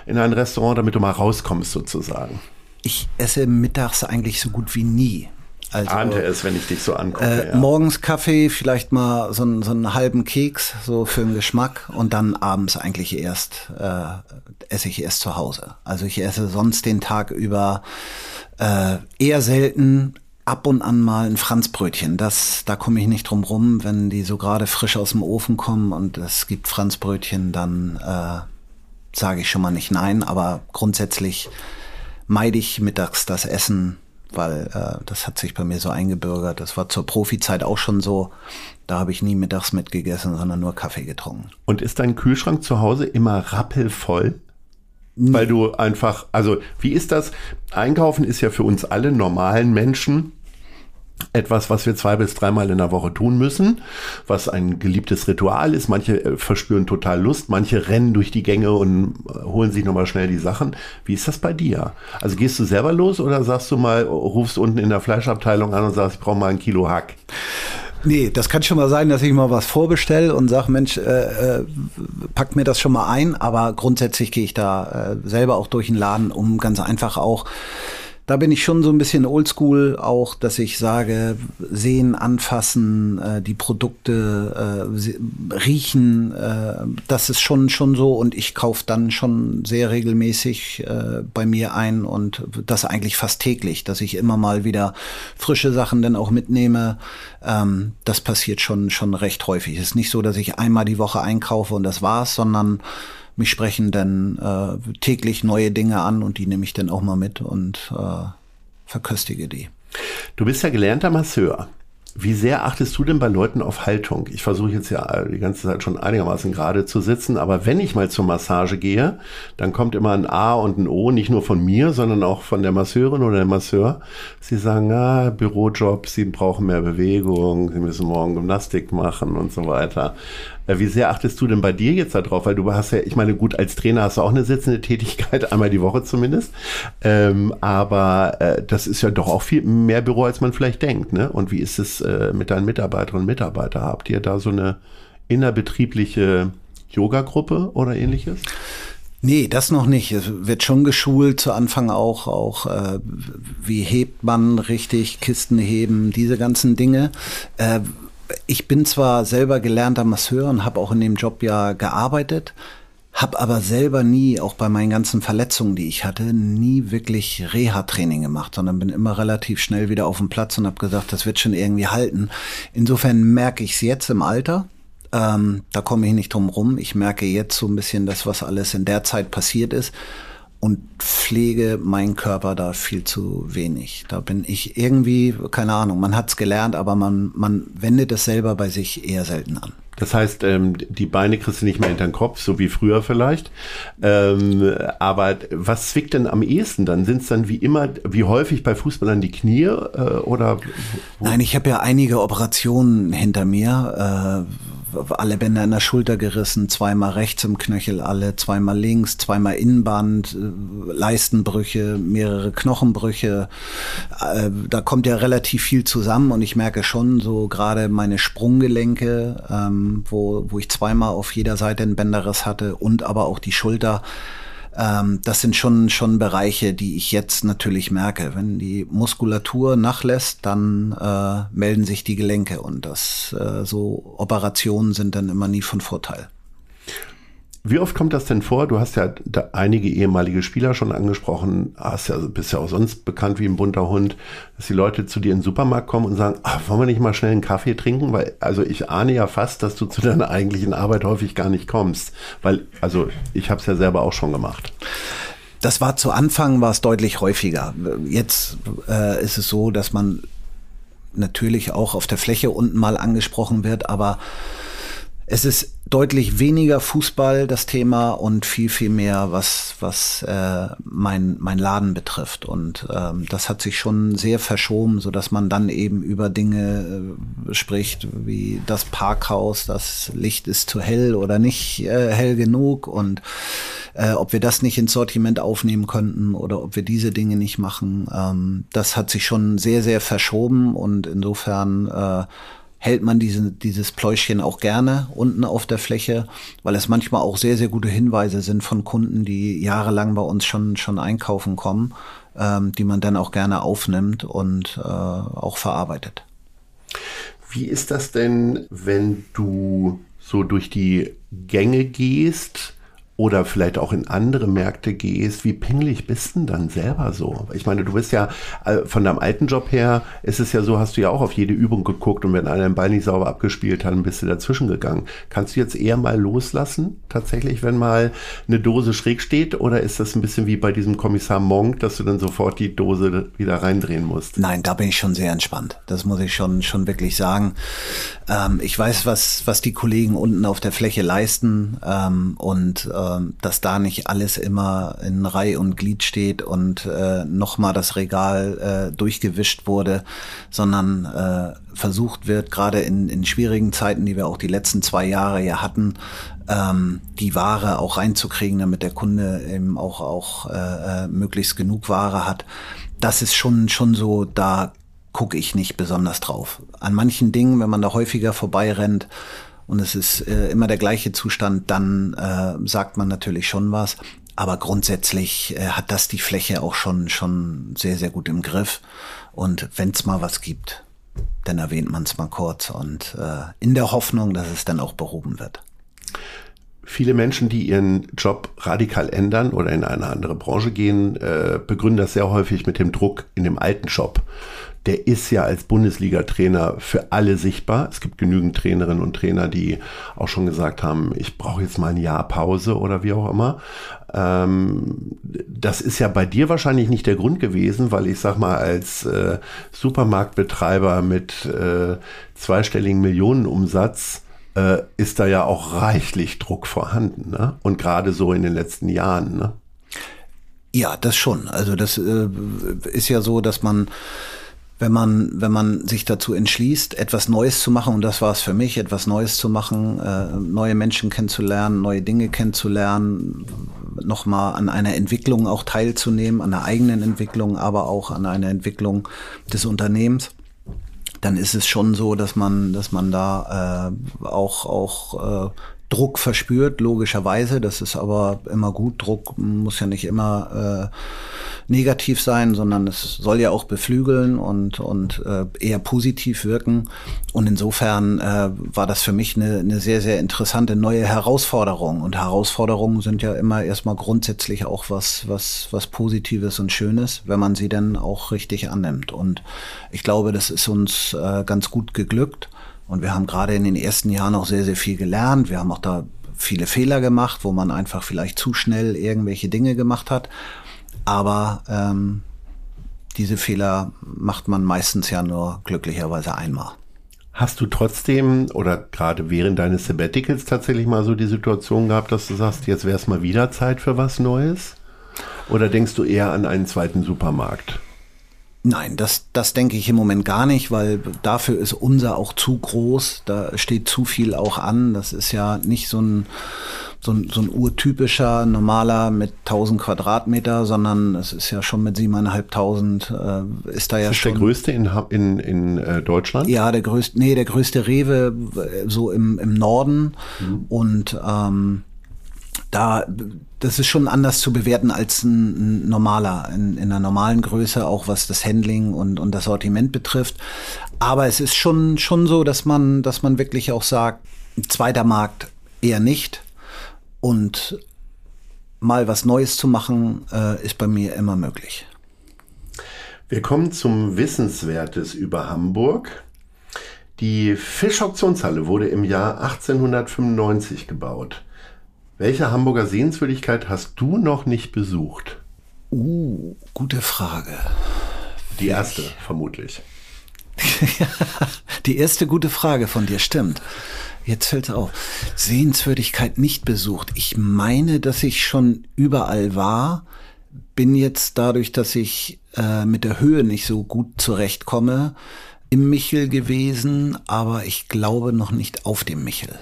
in ein Restaurant, damit du mal rauskommst sozusagen? Ich esse mittags eigentlich so gut wie nie. Also, Ahnte es, wenn ich dich so angucke. Äh, ja. Morgens Kaffee, vielleicht mal so, so einen halben Keks, so für den Geschmack. Und dann abends eigentlich erst äh, esse ich erst zu Hause. Also ich esse sonst den Tag über äh, eher selten, ab und an mal ein Franzbrötchen. Das, da komme ich nicht drum rum, wenn die so gerade frisch aus dem Ofen kommen und es gibt Franzbrötchen, dann äh, sage ich schon mal nicht nein. Aber grundsätzlich meide ich mittags das Essen weil äh, das hat sich bei mir so eingebürgert. Das war zur Profizeit auch schon so. Da habe ich nie mittags mitgegessen, sondern nur Kaffee getrunken. Und ist dein Kühlschrank zu Hause immer rappelvoll? Nee. Weil du einfach, also wie ist das? Einkaufen ist ja für uns alle normalen Menschen etwas, was wir zwei bis dreimal in der Woche tun müssen, was ein geliebtes Ritual ist. Manche äh, verspüren total Lust, manche rennen durch die Gänge und äh, holen sich nochmal schnell die Sachen. Wie ist das bei dir? Also gehst du selber los oder sagst du mal, rufst unten in der Fleischabteilung an und sagst, ich brauche mal ein Kilo Hack? Nee, das kann schon mal sein, dass ich mal was vorbestelle und sage, Mensch, äh, äh, pack mir das schon mal ein. Aber grundsätzlich gehe ich da äh, selber auch durch den Laden, um ganz einfach auch da bin ich schon so ein bisschen oldschool, auch dass ich sage, sehen, anfassen, äh, die Produkte äh, riechen, äh, das ist schon schon so und ich kaufe dann schon sehr regelmäßig äh, bei mir ein und das eigentlich fast täglich, dass ich immer mal wieder frische Sachen dann auch mitnehme. Ähm, das passiert schon schon recht häufig. Es ist nicht so, dass ich einmal die Woche einkaufe und das war's, sondern mich sprechen dann äh, täglich neue Dinge an und die nehme ich dann auch mal mit und äh, verköstige die. Du bist ja gelernter Masseur. Wie sehr achtest du denn bei Leuten auf Haltung? Ich versuche jetzt ja die ganze Zeit schon einigermaßen gerade zu sitzen, aber wenn ich mal zur Massage gehe, dann kommt immer ein A und ein O, nicht nur von mir, sondern auch von der Masseurin oder dem Masseur. Sie sagen, ah, Bürojob, Sie brauchen mehr Bewegung, Sie müssen morgen Gymnastik machen und so weiter. Wie sehr achtest du denn bei dir jetzt darauf? Weil du hast ja, ich meine, gut, als Trainer hast du auch eine sitzende Tätigkeit, einmal die Woche zumindest. Ähm, aber äh, das ist ja doch auch viel mehr Büro, als man vielleicht denkt. Ne? Und wie ist es äh, mit deinen Mitarbeiterinnen und Mitarbeitern? Habt ihr da so eine innerbetriebliche Yoga-Gruppe oder ähnliches? Nee, das noch nicht. Es wird schon geschult, zu Anfang auch, auch äh, wie hebt man richtig, Kisten heben, diese ganzen Dinge. Äh, ich bin zwar selber gelernter Masseur und habe auch in dem Job ja gearbeitet, habe aber selber nie, auch bei meinen ganzen Verletzungen, die ich hatte, nie wirklich Reha-Training gemacht, sondern bin immer relativ schnell wieder auf dem Platz und habe gesagt, das wird schon irgendwie halten. Insofern merke ich es jetzt im Alter. Ähm, da komme ich nicht drum rum. Ich merke jetzt so ein bisschen das, was alles in der Zeit passiert ist und pflege meinen Körper da viel zu wenig. Da bin ich irgendwie, keine Ahnung, man hat es gelernt, aber man, man wendet es selber bei sich eher selten an. Das heißt, ähm, die Beine kriegst du nicht mehr hinter den Kopf, so wie früher vielleicht. Ähm, aber was zwickt denn am ehesten dann? Sind es dann wie immer, wie häufig bei Fußballern die Knie äh, oder? Wo? Nein, ich habe ja einige Operationen hinter mir. Äh, alle Bänder in der Schulter gerissen, zweimal rechts im Knöchel alle, zweimal links, zweimal Innenband, äh, Leistenbrüche, mehrere Knochenbrüche. Äh, da kommt ja relativ viel zusammen und ich merke schon so gerade meine Sprunggelenke, ähm, wo, wo ich zweimal auf jeder Seite einen Bänderriss hatte und aber auch die Schulter ähm, das sind schon, schon Bereiche, die ich jetzt natürlich merke. Wenn die Muskulatur nachlässt, dann äh, melden sich die Gelenke und das äh, so Operationen sind dann immer nie von Vorteil. Wie oft kommt das denn vor? Du hast ja einige ehemalige Spieler schon angesprochen, hast ja, bist ja auch sonst bekannt wie ein bunter Hund, dass die Leute zu dir in den Supermarkt kommen und sagen, ach, wollen wir nicht mal schnell einen Kaffee trinken? Weil, also ich ahne ja fast, dass du zu deiner eigentlichen Arbeit häufig gar nicht kommst. Weil, also ich habe es ja selber auch schon gemacht. Das war zu Anfang war es deutlich häufiger. Jetzt äh, ist es so, dass man natürlich auch auf der Fläche unten mal angesprochen wird, aber Es ist deutlich weniger Fußball das Thema und viel, viel mehr, was, was äh, mein, mein Laden betrifft. Und ähm, das hat sich schon sehr verschoben, so dass man dann eben über Dinge äh, spricht, wie das Parkhaus, das Licht ist zu hell oder nicht äh, hell genug und äh, ob wir das nicht ins Sortiment aufnehmen könnten oder ob wir diese Dinge nicht machen. Ähm, das hat sich schon sehr, sehr verschoben und insofern äh, hält man diese, dieses Pläuschchen auch gerne unten auf der Fläche, weil es manchmal auch sehr, sehr gute Hinweise sind von Kunden, die jahrelang bei uns schon, schon einkaufen kommen, ähm, die man dann auch gerne aufnimmt und äh, auch verarbeitet. Wie ist das denn, wenn du so durch die Gänge gehst? Oder vielleicht auch in andere Märkte gehst, wie pingelig bist denn dann selber so? Ich meine, du bist ja äh, von deinem alten Job her, ist es ja so, hast du ja auch auf jede Übung geguckt und wenn einer den Ball nicht sauber abgespielt hat, bist du dazwischen gegangen. Kannst du jetzt eher mal loslassen, tatsächlich, wenn mal eine Dose schräg steht oder ist das ein bisschen wie bei diesem Kommissar Monk, dass du dann sofort die Dose wieder reindrehen musst? Nein, da bin ich schon sehr entspannt. Das muss ich schon, schon wirklich sagen. Ähm, ich weiß, was, was die Kollegen unten auf der Fläche leisten ähm, und äh, ähm, dass da nicht alles immer in Reihe und Glied steht und äh, nochmal das Regal äh, durchgewischt wurde, sondern äh, versucht wird, gerade in, in schwierigen Zeiten, die wir auch die letzten zwei Jahre ja hatten, ähm, die Ware auch reinzukriegen, damit der Kunde eben auch, auch äh, äh möglichst genug Ware hat. Das ist schon, schon so, da gucke ich nicht besonders drauf. An manchen Dingen, wenn man da häufiger vorbeirennt, und es ist äh, immer der gleiche Zustand, dann äh, sagt man natürlich schon was. Aber grundsätzlich äh, hat das die Fläche auch schon, schon sehr, sehr gut im Griff. Und wenn es mal was gibt, dann erwähnt man es mal kurz und äh, in der Hoffnung, dass es dann auch behoben wird. Viele Menschen, die ihren Job radikal ändern oder in eine andere Branche gehen, äh, begründen das sehr häufig mit dem Druck in dem alten Job der ist ja als Bundesliga-Trainer für alle sichtbar. Es gibt genügend Trainerinnen und Trainer, die auch schon gesagt haben, ich brauche jetzt mal ein Jahr Pause oder wie auch immer. Ähm, das ist ja bei dir wahrscheinlich nicht der Grund gewesen, weil ich sag mal, als äh, Supermarktbetreiber mit äh, zweistelligen Millionenumsatz äh, ist da ja auch reichlich Druck vorhanden. Ne? Und gerade so in den letzten Jahren. Ne? Ja, das schon. Also das äh, ist ja so, dass man wenn man, wenn man sich dazu entschließt, etwas Neues zu machen, und das war es für mich, etwas Neues zu machen, äh, neue Menschen kennenzulernen, neue Dinge kennenzulernen, nochmal an einer Entwicklung auch teilzunehmen, an einer eigenen Entwicklung, aber auch an einer Entwicklung des Unternehmens, dann ist es schon so, dass man, dass man da äh, auch, auch äh, Druck verspürt, logischerweise. Das ist aber immer gut. Druck muss ja nicht immer äh, negativ sein, sondern es soll ja auch beflügeln und, und äh, eher positiv wirken. Und insofern äh, war das für mich eine, eine sehr, sehr interessante neue Herausforderung. Und Herausforderungen sind ja immer erstmal grundsätzlich auch was, was, was Positives und Schönes, wenn man sie dann auch richtig annimmt. Und ich glaube, das ist uns äh, ganz gut geglückt. Und wir haben gerade in den ersten Jahren auch sehr, sehr viel gelernt. Wir haben auch da viele Fehler gemacht, wo man einfach vielleicht zu schnell irgendwelche Dinge gemacht hat. Aber ähm, diese Fehler macht man meistens ja nur glücklicherweise einmal. Hast du trotzdem oder gerade während deines Sabbaticals tatsächlich mal so die Situation gehabt, dass du sagst, jetzt wäre es mal wieder Zeit für was Neues? Oder denkst du eher an einen zweiten Supermarkt? Nein, das, das denke ich im Moment gar nicht, weil dafür ist unser auch zu groß. Da steht zu viel auch an. Das ist ja nicht so ein, so ein, so ein urtypischer, normaler mit 1000 Quadratmeter, sondern es ist ja schon mit 7.500 äh, ist da ja ist schon. der größte in, in, in äh, Deutschland? Ja, der größte, nee, der größte Rewe äh, so im, im Norden. Mhm. Und ähm, da, das ist schon anders zu bewerten als ein, ein normaler, in, in, einer normalen Größe, auch was das Handling und, und das Sortiment betrifft. Aber es ist schon, schon so, dass man, dass man wirklich auch sagt, zweiter Markt eher nicht. Und mal was Neues zu machen, äh, ist bei mir immer möglich. Wir kommen zum Wissenswertes über Hamburg. Die Fischauktionshalle wurde im Jahr 1895 gebaut. Welche Hamburger Sehenswürdigkeit hast du noch nicht besucht? Uh, gute Frage. Die erste, ich. vermutlich. Die erste gute Frage von dir, stimmt. Jetzt fällt es auf. Sehenswürdigkeit nicht besucht. Ich meine, dass ich schon überall war. Bin jetzt dadurch, dass ich äh, mit der Höhe nicht so gut zurechtkomme, im Michel gewesen, aber ich glaube noch nicht auf dem Michel.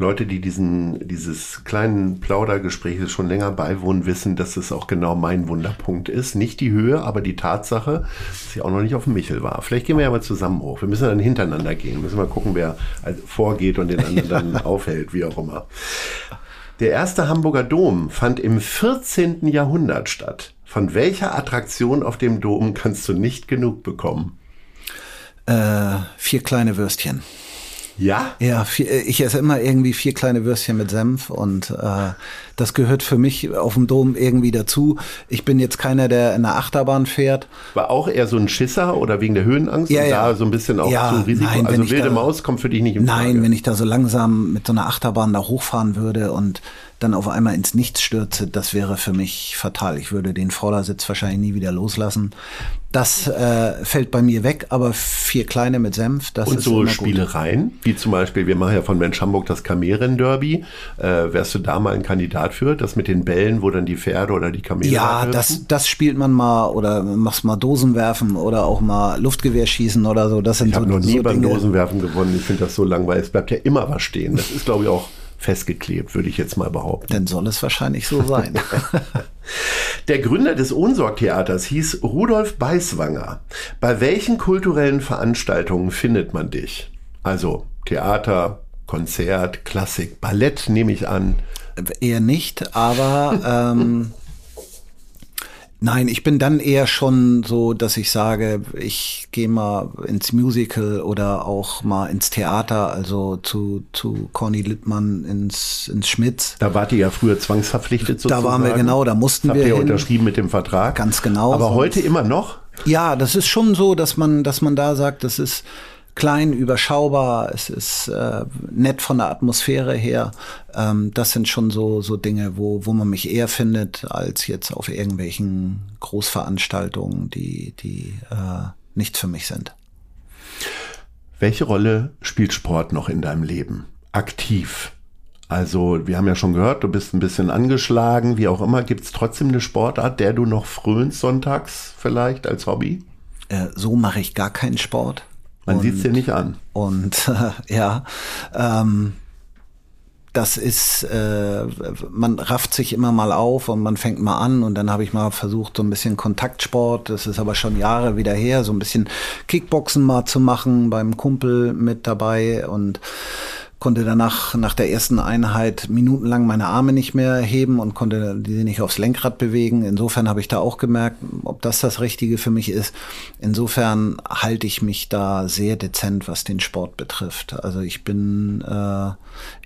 Leute, die diesen, dieses kleinen Plaudergespräches schon länger beiwohnen, wissen, dass es auch genau mein Wunderpunkt ist. Nicht die Höhe, aber die Tatsache, dass ich auch noch nicht auf dem Michel war. Vielleicht gehen wir ja mal zusammen hoch. Wir müssen dann hintereinander gehen. Müssen mal gucken, wer vorgeht und den anderen dann aufhält, wie auch immer. Der erste Hamburger Dom fand im 14. Jahrhundert statt. Von welcher Attraktion auf dem Dom kannst du nicht genug bekommen? Äh, vier kleine Würstchen. Ja? Ja, vier, äh, ich esse immer irgendwie vier kleine Würstchen mit Senf und äh, das gehört für mich auf dem Dom irgendwie dazu. Ich bin jetzt keiner, der in der Achterbahn fährt. War auch eher so ein Schisser oder wegen der Höhenangst ja, und ja. da so ein bisschen auch ja, ein Risiko? Nein, also wilde da, Maus kommt für dich nicht in Frage. Nein, wenn ich da so langsam mit so einer Achterbahn da hochfahren würde und dann auf einmal ins Nichts stürze, das wäre für mich fatal. Ich würde den Vordersitz wahrscheinlich nie wieder loslassen. Das äh, fällt bei mir weg, aber vier kleine mit Senf, das Und ist so Spielereien, wie zum Beispiel, wir machen ja von Mensch Hamburg das Kameren-Derby. Äh, wärst du da mal ein Kandidat für? Das mit den Bällen, wo dann die Pferde oder die Kamele Ja, das, das spielt man mal oder machst mal Dosen werfen oder auch mal Luftgewehr schießen oder so. Das sind ich so, habe noch nie so beim Dinge. Dosenwerfen gewonnen. Ich finde das so langweilig. Es bleibt ja immer was stehen. Das ist, glaube ich, auch festgeklebt, würde ich jetzt mal behaupten. Dann soll es wahrscheinlich so sein. Der Gründer des Ohnsorg-Theaters hieß Rudolf Beiswanger. Bei welchen kulturellen Veranstaltungen findet man dich? Also Theater, Konzert, Klassik, Ballett nehme ich an. Eher nicht, aber ähm, Nein, ich bin dann eher schon so, dass ich sage, ich gehe mal ins Musical oder auch mal ins Theater, also zu, zu Conny Littmann ins, ins Schmitz. Da wart ihr ja früher zwangsverpflichtet sozusagen. Da waren wir genau, da mussten das wir habt ihr hin. unterschrieben mit dem Vertrag. Ganz genau. Aber heute immer noch? Ja, das ist schon so, dass man, dass man da sagt, das ist klein, überschaubar, es ist äh, nett von der Atmosphäre her. Ähm, das sind schon so, so Dinge, wo, wo man mich eher findet, als jetzt auf irgendwelchen Großveranstaltungen, die, die äh, nichts für mich sind. Welche Rolle spielt Sport noch in deinem Leben? Aktiv. Also, wir haben ja schon gehört, du bist ein bisschen angeschlagen, wie auch immer. Gibt es trotzdem eine Sportart, der du noch frönst sonntags vielleicht als Hobby? Äh, so mache ich gar keinen Sport. Man sieht es dir nicht an. Und äh, ja, ähm, das ist, äh, man rafft sich immer mal auf und man fängt mal an und dann habe ich mal versucht, so ein bisschen Kontaktsport, das ist aber schon Jahre wieder her, so ein bisschen Kickboxen mal zu machen, beim Kumpel mit dabei und konnte danach nach der ersten Einheit minutenlang meine Arme nicht mehr heben und konnte die nicht aufs Lenkrad bewegen. Insofern habe ich da auch gemerkt, ob das das Richtige für mich ist. Insofern halte ich mich da sehr dezent, was den Sport betrifft. Also ich bin äh,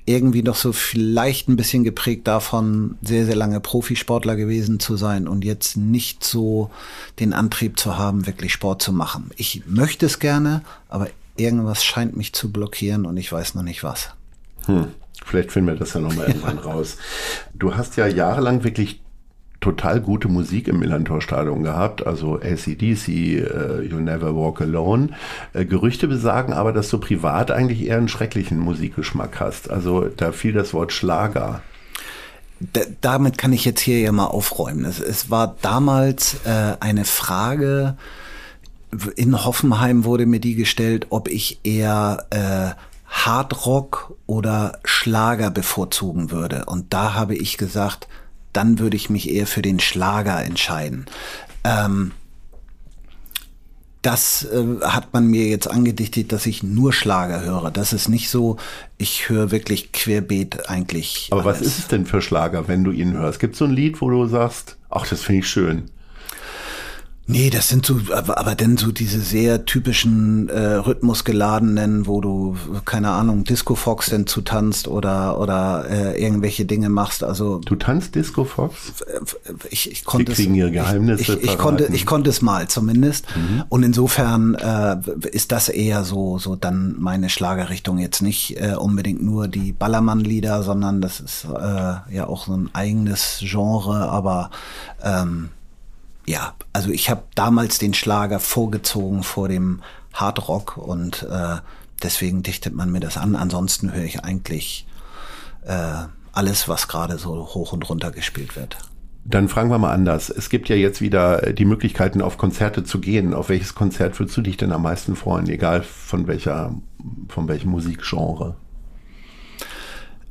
irgendwie noch so vielleicht ein bisschen geprägt davon, sehr, sehr lange Profisportler gewesen zu sein und jetzt nicht so den Antrieb zu haben, wirklich Sport zu machen. Ich möchte es gerne, aber irgendwas scheint mich zu blockieren und ich weiß noch nicht was. Hm. Vielleicht finden wir das ja nochmal irgendwann raus. Du hast ja jahrelang wirklich total gute Musik im Millantor-Stadion gehabt, also ACDC, uh, You Never Walk Alone. Äh, Gerüchte besagen aber, dass du privat eigentlich eher einen schrecklichen Musikgeschmack hast. Also da fiel das Wort Schlager. D damit kann ich jetzt hier ja mal aufräumen. Es, es war damals äh, eine Frage, in Hoffenheim wurde mir die gestellt, ob ich eher äh, Hardrock oder Schlager bevorzugen würde. Und da habe ich gesagt, dann würde ich mich eher für den Schlager entscheiden. Ähm, das äh, hat man mir jetzt angedichtet, dass ich nur Schlager höre. Das ist nicht so, ich höre wirklich querbeet eigentlich. Aber alles. was ist es denn für Schlager, wenn du ihn hörst? Gibt es so ein Lied, wo du sagst, ach, das finde ich schön? Nee, das sind so, aber, aber dann so diese sehr typischen äh, rhythmusgeladenen, wo du, keine Ahnung, Disco Fox denn zu tanzt oder oder äh, irgendwelche Dinge machst. Also Du tanzt Disco Fox? ich, ich konnte Sie kriegen es, ihre Geheimnisse ich, ich, ich konnte ich konnte es mal zumindest und insofern äh, ist das eher so so dann meine Schlagerrichtung jetzt nicht äh, unbedingt nur die Ballermann-Lieder, sondern das ist äh, ja auch so ein eigenes Genre, aber ähm, ja, also ich habe damals den Schlager vorgezogen vor dem Hardrock und äh, deswegen dichtet man mir das an. Ansonsten höre ich eigentlich äh, alles, was gerade so hoch und runter gespielt wird. Dann fragen wir mal anders. Es gibt ja jetzt wieder die Möglichkeiten, auf Konzerte zu gehen. Auf welches Konzert würdest du dich denn am meisten freuen, egal von welcher, von welchem Musikgenre?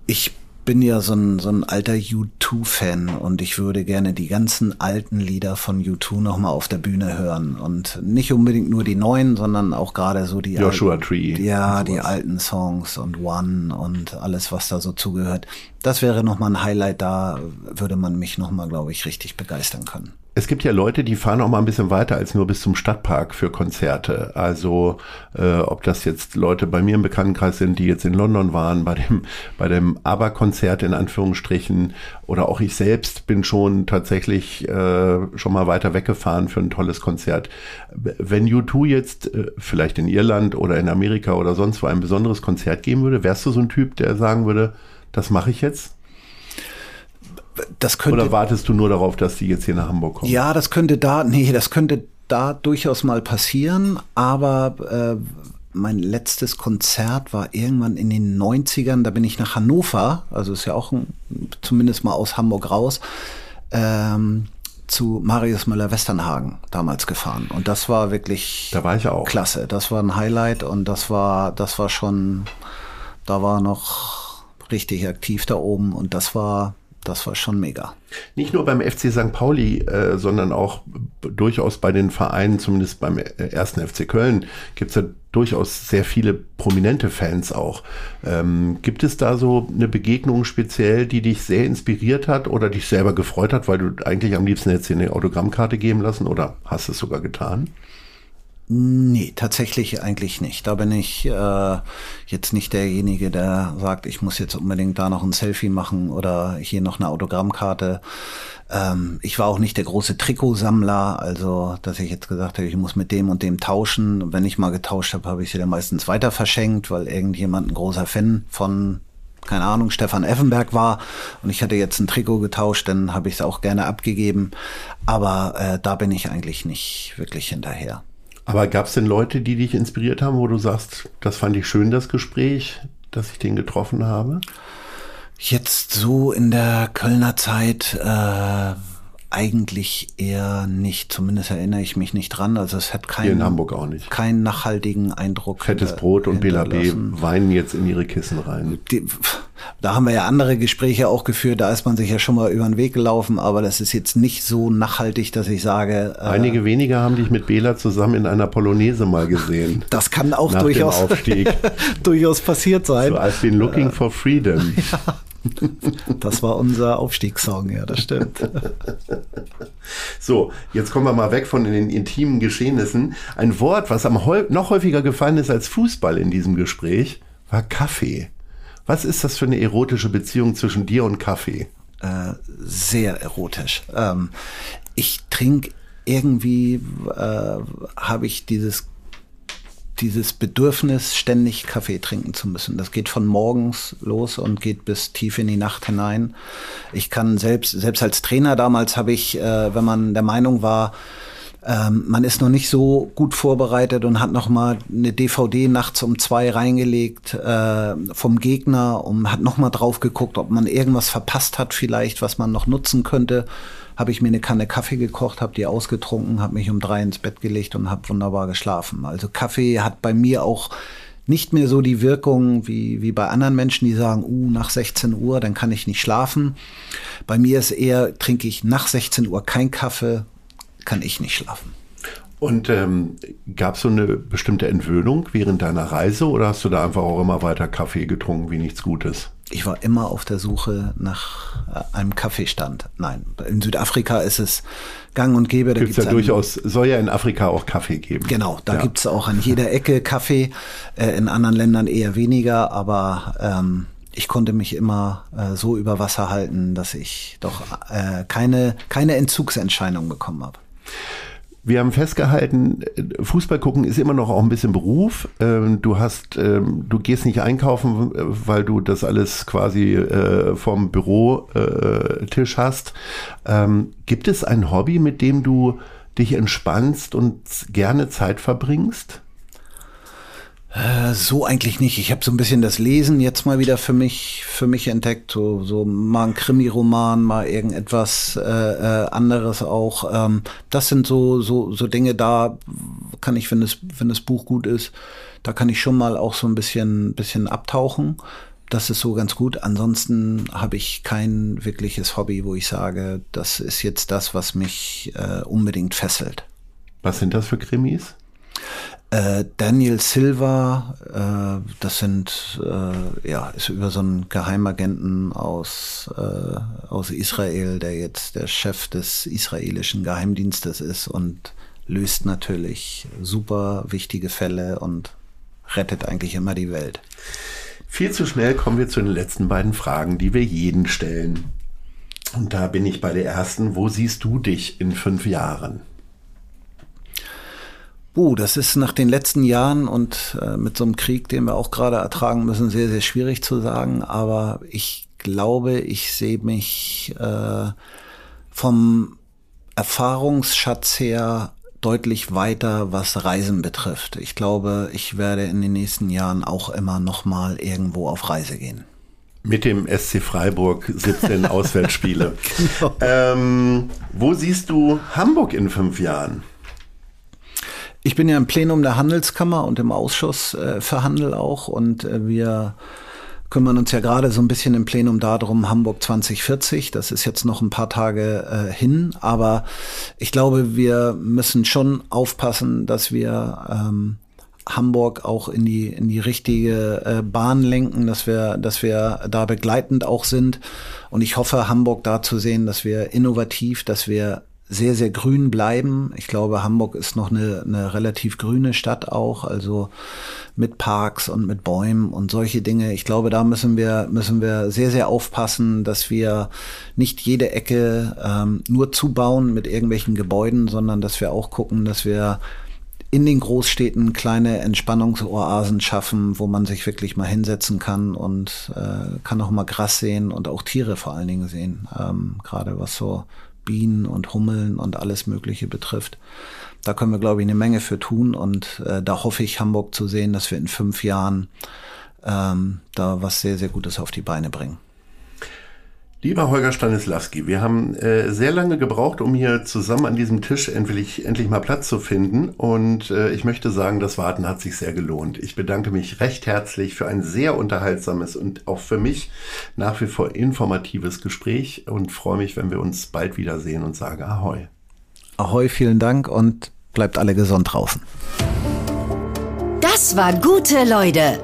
Ich bin ja so ein, so ein alter U2-Fan und ich würde gerne die ganzen alten Lieder von U2 nochmal auf der Bühne hören. Und nicht unbedingt nur die neuen, sondern auch gerade so die Joshua alten, Tree. Ja, die alten Songs und One und alles, was da so zugehört. Das wäre nochmal ein Highlight, da würde man mich nochmal, glaube ich, richtig begeistern können es gibt ja Leute, die fahren auch mal ein bisschen weiter als nur bis zum Stadtpark für Konzerte. Also äh, ob das jetzt Leute bei mir im Bekanntenkreis sind, die jetzt in London waren, bei dem, bei dem ABBA-Konzert in Anführungsstrichen, oder auch ich selbst bin schon tatsächlich äh, schon mal weiter weggefahren für ein tolles Konzert. Wenn U2 jetzt äh, vielleicht in Irland oder in Amerika oder sonst wo ein besonderes Konzert geben würde, wärst du so ein Typ, der sagen würde, das mache ich jetzt? Das könnte. Oder wartest du nur darauf, dass die jetzt hier nach Hamburg kommen? Ja, das könnte da, nee, das könnte da durchaus mal passieren, aber äh, mein letztes Konzert war irgendwann in den 90ern, da bin ich nach Hannover, also ist ja auch ein, zumindest mal aus Hamburg raus, ähm, zu Marius Müller-Westernhagen damals gefahren. Und das war wirklich da war ich auch. klasse. Das war ein Highlight und das war, das war schon, da war noch richtig aktiv da oben und das war das war schon mega. Nicht nur beim FC St. Pauli, äh, sondern auch durchaus bei den Vereinen, zumindest beim äh, ersten FC Köln, gibt es ja durchaus sehr viele prominente Fans auch. Ähm, gibt es da so eine Begegnung speziell, die dich sehr inspiriert hat oder dich selber gefreut hat, weil du eigentlich am liebsten jetzt hier eine Autogrammkarte geben lassen oder hast es sogar getan? Nee, tatsächlich eigentlich nicht. Da bin ich äh, jetzt nicht derjenige, der sagt, ich muss jetzt unbedingt da noch ein Selfie machen oder hier noch eine Autogrammkarte. Ähm, ich war auch nicht der große Trikotsammler, also dass ich jetzt gesagt habe, ich muss mit dem und dem tauschen. wenn ich mal getauscht habe, habe ich sie dann meistens weiter verschenkt, weil irgendjemand ein großer Fan von keine Ahnung, Stefan Effenberg war und ich hatte jetzt ein Trikot getauscht, dann habe ich es auch gerne abgegeben. Aber äh, da bin ich eigentlich nicht wirklich hinterher. Aber gab es denn Leute, die dich inspiriert haben, wo du sagst, das fand ich schön, das Gespräch, dass ich den getroffen habe? Jetzt so in der Kölner Zeit äh, eigentlich eher nicht. Zumindest erinnere ich mich nicht dran. Also es hat keinen, in Hamburg auch nicht. keinen nachhaltigen Eindruck. Fettes Brot und Bela B. weinen jetzt in ihre Kissen rein. Die, da haben wir ja andere Gespräche auch geführt. Da ist man sich ja schon mal über den Weg gelaufen. Aber das ist jetzt nicht so nachhaltig, dass ich sage. Äh, Einige wenige haben dich mit Bela zusammen in einer Polonaise mal gesehen. Das kann auch durchaus, durchaus passiert sein. So I've been looking for freedom. Ja. Das war unser Aufstiegssong, ja, das stimmt. So, jetzt kommen wir mal weg von den intimen Geschehnissen. Ein Wort, was am noch häufiger gefallen ist als Fußball in diesem Gespräch, war Kaffee. Was ist das für eine erotische Beziehung zwischen dir und Kaffee? Äh, sehr erotisch. Ähm, ich trinke irgendwie, äh, habe ich dieses dieses Bedürfnis, ständig Kaffee trinken zu müssen. Das geht von morgens los und geht bis tief in die Nacht hinein. Ich kann selbst, selbst als Trainer damals habe ich, äh, wenn man der Meinung war, ähm, man ist noch nicht so gut vorbereitet und hat noch mal eine DVD nachts um zwei reingelegt äh, vom Gegner und hat noch mal drauf geguckt, ob man irgendwas verpasst hat vielleicht, was man noch nutzen könnte habe ich mir eine Kanne Kaffee gekocht, habe die ausgetrunken, habe mich um drei ins Bett gelegt und habe wunderbar geschlafen. Also Kaffee hat bei mir auch nicht mehr so die Wirkung wie, wie bei anderen Menschen, die sagen, uh, nach 16 Uhr, dann kann ich nicht schlafen. Bei mir ist eher, trinke ich nach 16 Uhr kein Kaffee, kann ich nicht schlafen. Und ähm, gab es so eine bestimmte Entwöhnung während deiner Reise oder hast du da einfach auch immer weiter Kaffee getrunken wie nichts Gutes? Ich war immer auf der Suche nach äh, einem Kaffeestand. Nein, in Südafrika ist es gang und gäbe. Da gibt's, gibt's ja durchaus, soll ja in Afrika auch Kaffee geben. Genau, da ja. es auch an jeder Ecke Kaffee, äh, in anderen Ländern eher weniger, aber ähm, ich konnte mich immer äh, so über Wasser halten, dass ich doch äh, keine, keine Entzugserscheinung bekommen habe. Wir haben festgehalten, Fußball gucken ist immer noch auch ein bisschen Beruf. Ähm, du hast, ähm, du gehst nicht einkaufen, weil du das alles quasi äh, vom Bürotisch hast. Ähm, gibt es ein Hobby, mit dem du dich entspannst und gerne Zeit verbringst? Äh, so eigentlich nicht. Ich habe so ein bisschen das Lesen jetzt mal wieder für mich für mich entdeckt. So, so mal ein Krimi-Roman, mal irgendetwas äh, äh, anderes auch. Ähm, das sind so so so Dinge. Da kann ich, wenn das wenn das Buch gut ist, da kann ich schon mal auch so ein bisschen bisschen abtauchen. Das ist so ganz gut. Ansonsten habe ich kein wirkliches Hobby, wo ich sage, das ist jetzt das, was mich äh, unbedingt fesselt. Was sind das für Krimis? Äh, Daniel Silva, äh, das sind, äh, ja, ist über so einen Geheimagenten aus, äh, aus Israel, der jetzt der Chef des israelischen Geheimdienstes ist und löst natürlich super wichtige Fälle und rettet eigentlich immer die Welt. Viel zu schnell kommen wir zu den letzten beiden Fragen, die wir jeden stellen. Und da bin ich bei der ersten. Wo siehst du dich in fünf Jahren? Uh, das ist nach den letzten Jahren und äh, mit so einem Krieg, den wir auch gerade ertragen müssen, sehr, sehr schwierig zu sagen. Aber ich glaube, ich sehe mich äh, vom Erfahrungsschatz her deutlich weiter, was Reisen betrifft. Ich glaube, ich werde in den nächsten Jahren auch immer noch mal irgendwo auf Reise gehen. Mit dem SC Freiburg 17 Auswärtsspiele. genau. ähm, wo siehst du Hamburg in fünf Jahren? Ich bin ja im Plenum der Handelskammer und im Ausschuss äh, für Handel auch und äh, wir kümmern uns ja gerade so ein bisschen im Plenum darum, Hamburg 2040. Das ist jetzt noch ein paar Tage äh, hin, aber ich glaube, wir müssen schon aufpassen, dass wir ähm, Hamburg auch in die in die richtige äh, Bahn lenken, dass wir dass wir da begleitend auch sind und ich hoffe Hamburg da zu sehen, dass wir innovativ, dass wir sehr, sehr grün bleiben. Ich glaube, Hamburg ist noch eine, eine relativ grüne Stadt auch, also mit Parks und mit Bäumen und solche Dinge. Ich glaube, da müssen wir, müssen wir sehr, sehr aufpassen, dass wir nicht jede Ecke ähm, nur zubauen mit irgendwelchen Gebäuden, sondern dass wir auch gucken, dass wir in den Großstädten kleine Entspannungsoasen schaffen, wo man sich wirklich mal hinsetzen kann und äh, kann auch mal Gras sehen und auch Tiere vor allen Dingen sehen. Ähm, Gerade was so Bienen und Hummeln und alles Mögliche betrifft. Da können wir, glaube ich, eine Menge für tun und äh, da hoffe ich, Hamburg zu sehen, dass wir in fünf Jahren ähm, da was sehr, sehr Gutes auf die Beine bringen. Lieber Holger Stanislawski, wir haben äh, sehr lange gebraucht, um hier zusammen an diesem Tisch endlich, endlich mal Platz zu finden. Und äh, ich möchte sagen, das Warten hat sich sehr gelohnt. Ich bedanke mich recht herzlich für ein sehr unterhaltsames und auch für mich nach wie vor informatives Gespräch und freue mich, wenn wir uns bald wiedersehen und sage Ahoi. Ahoi, vielen Dank und bleibt alle gesund draußen. Das war gute Leute.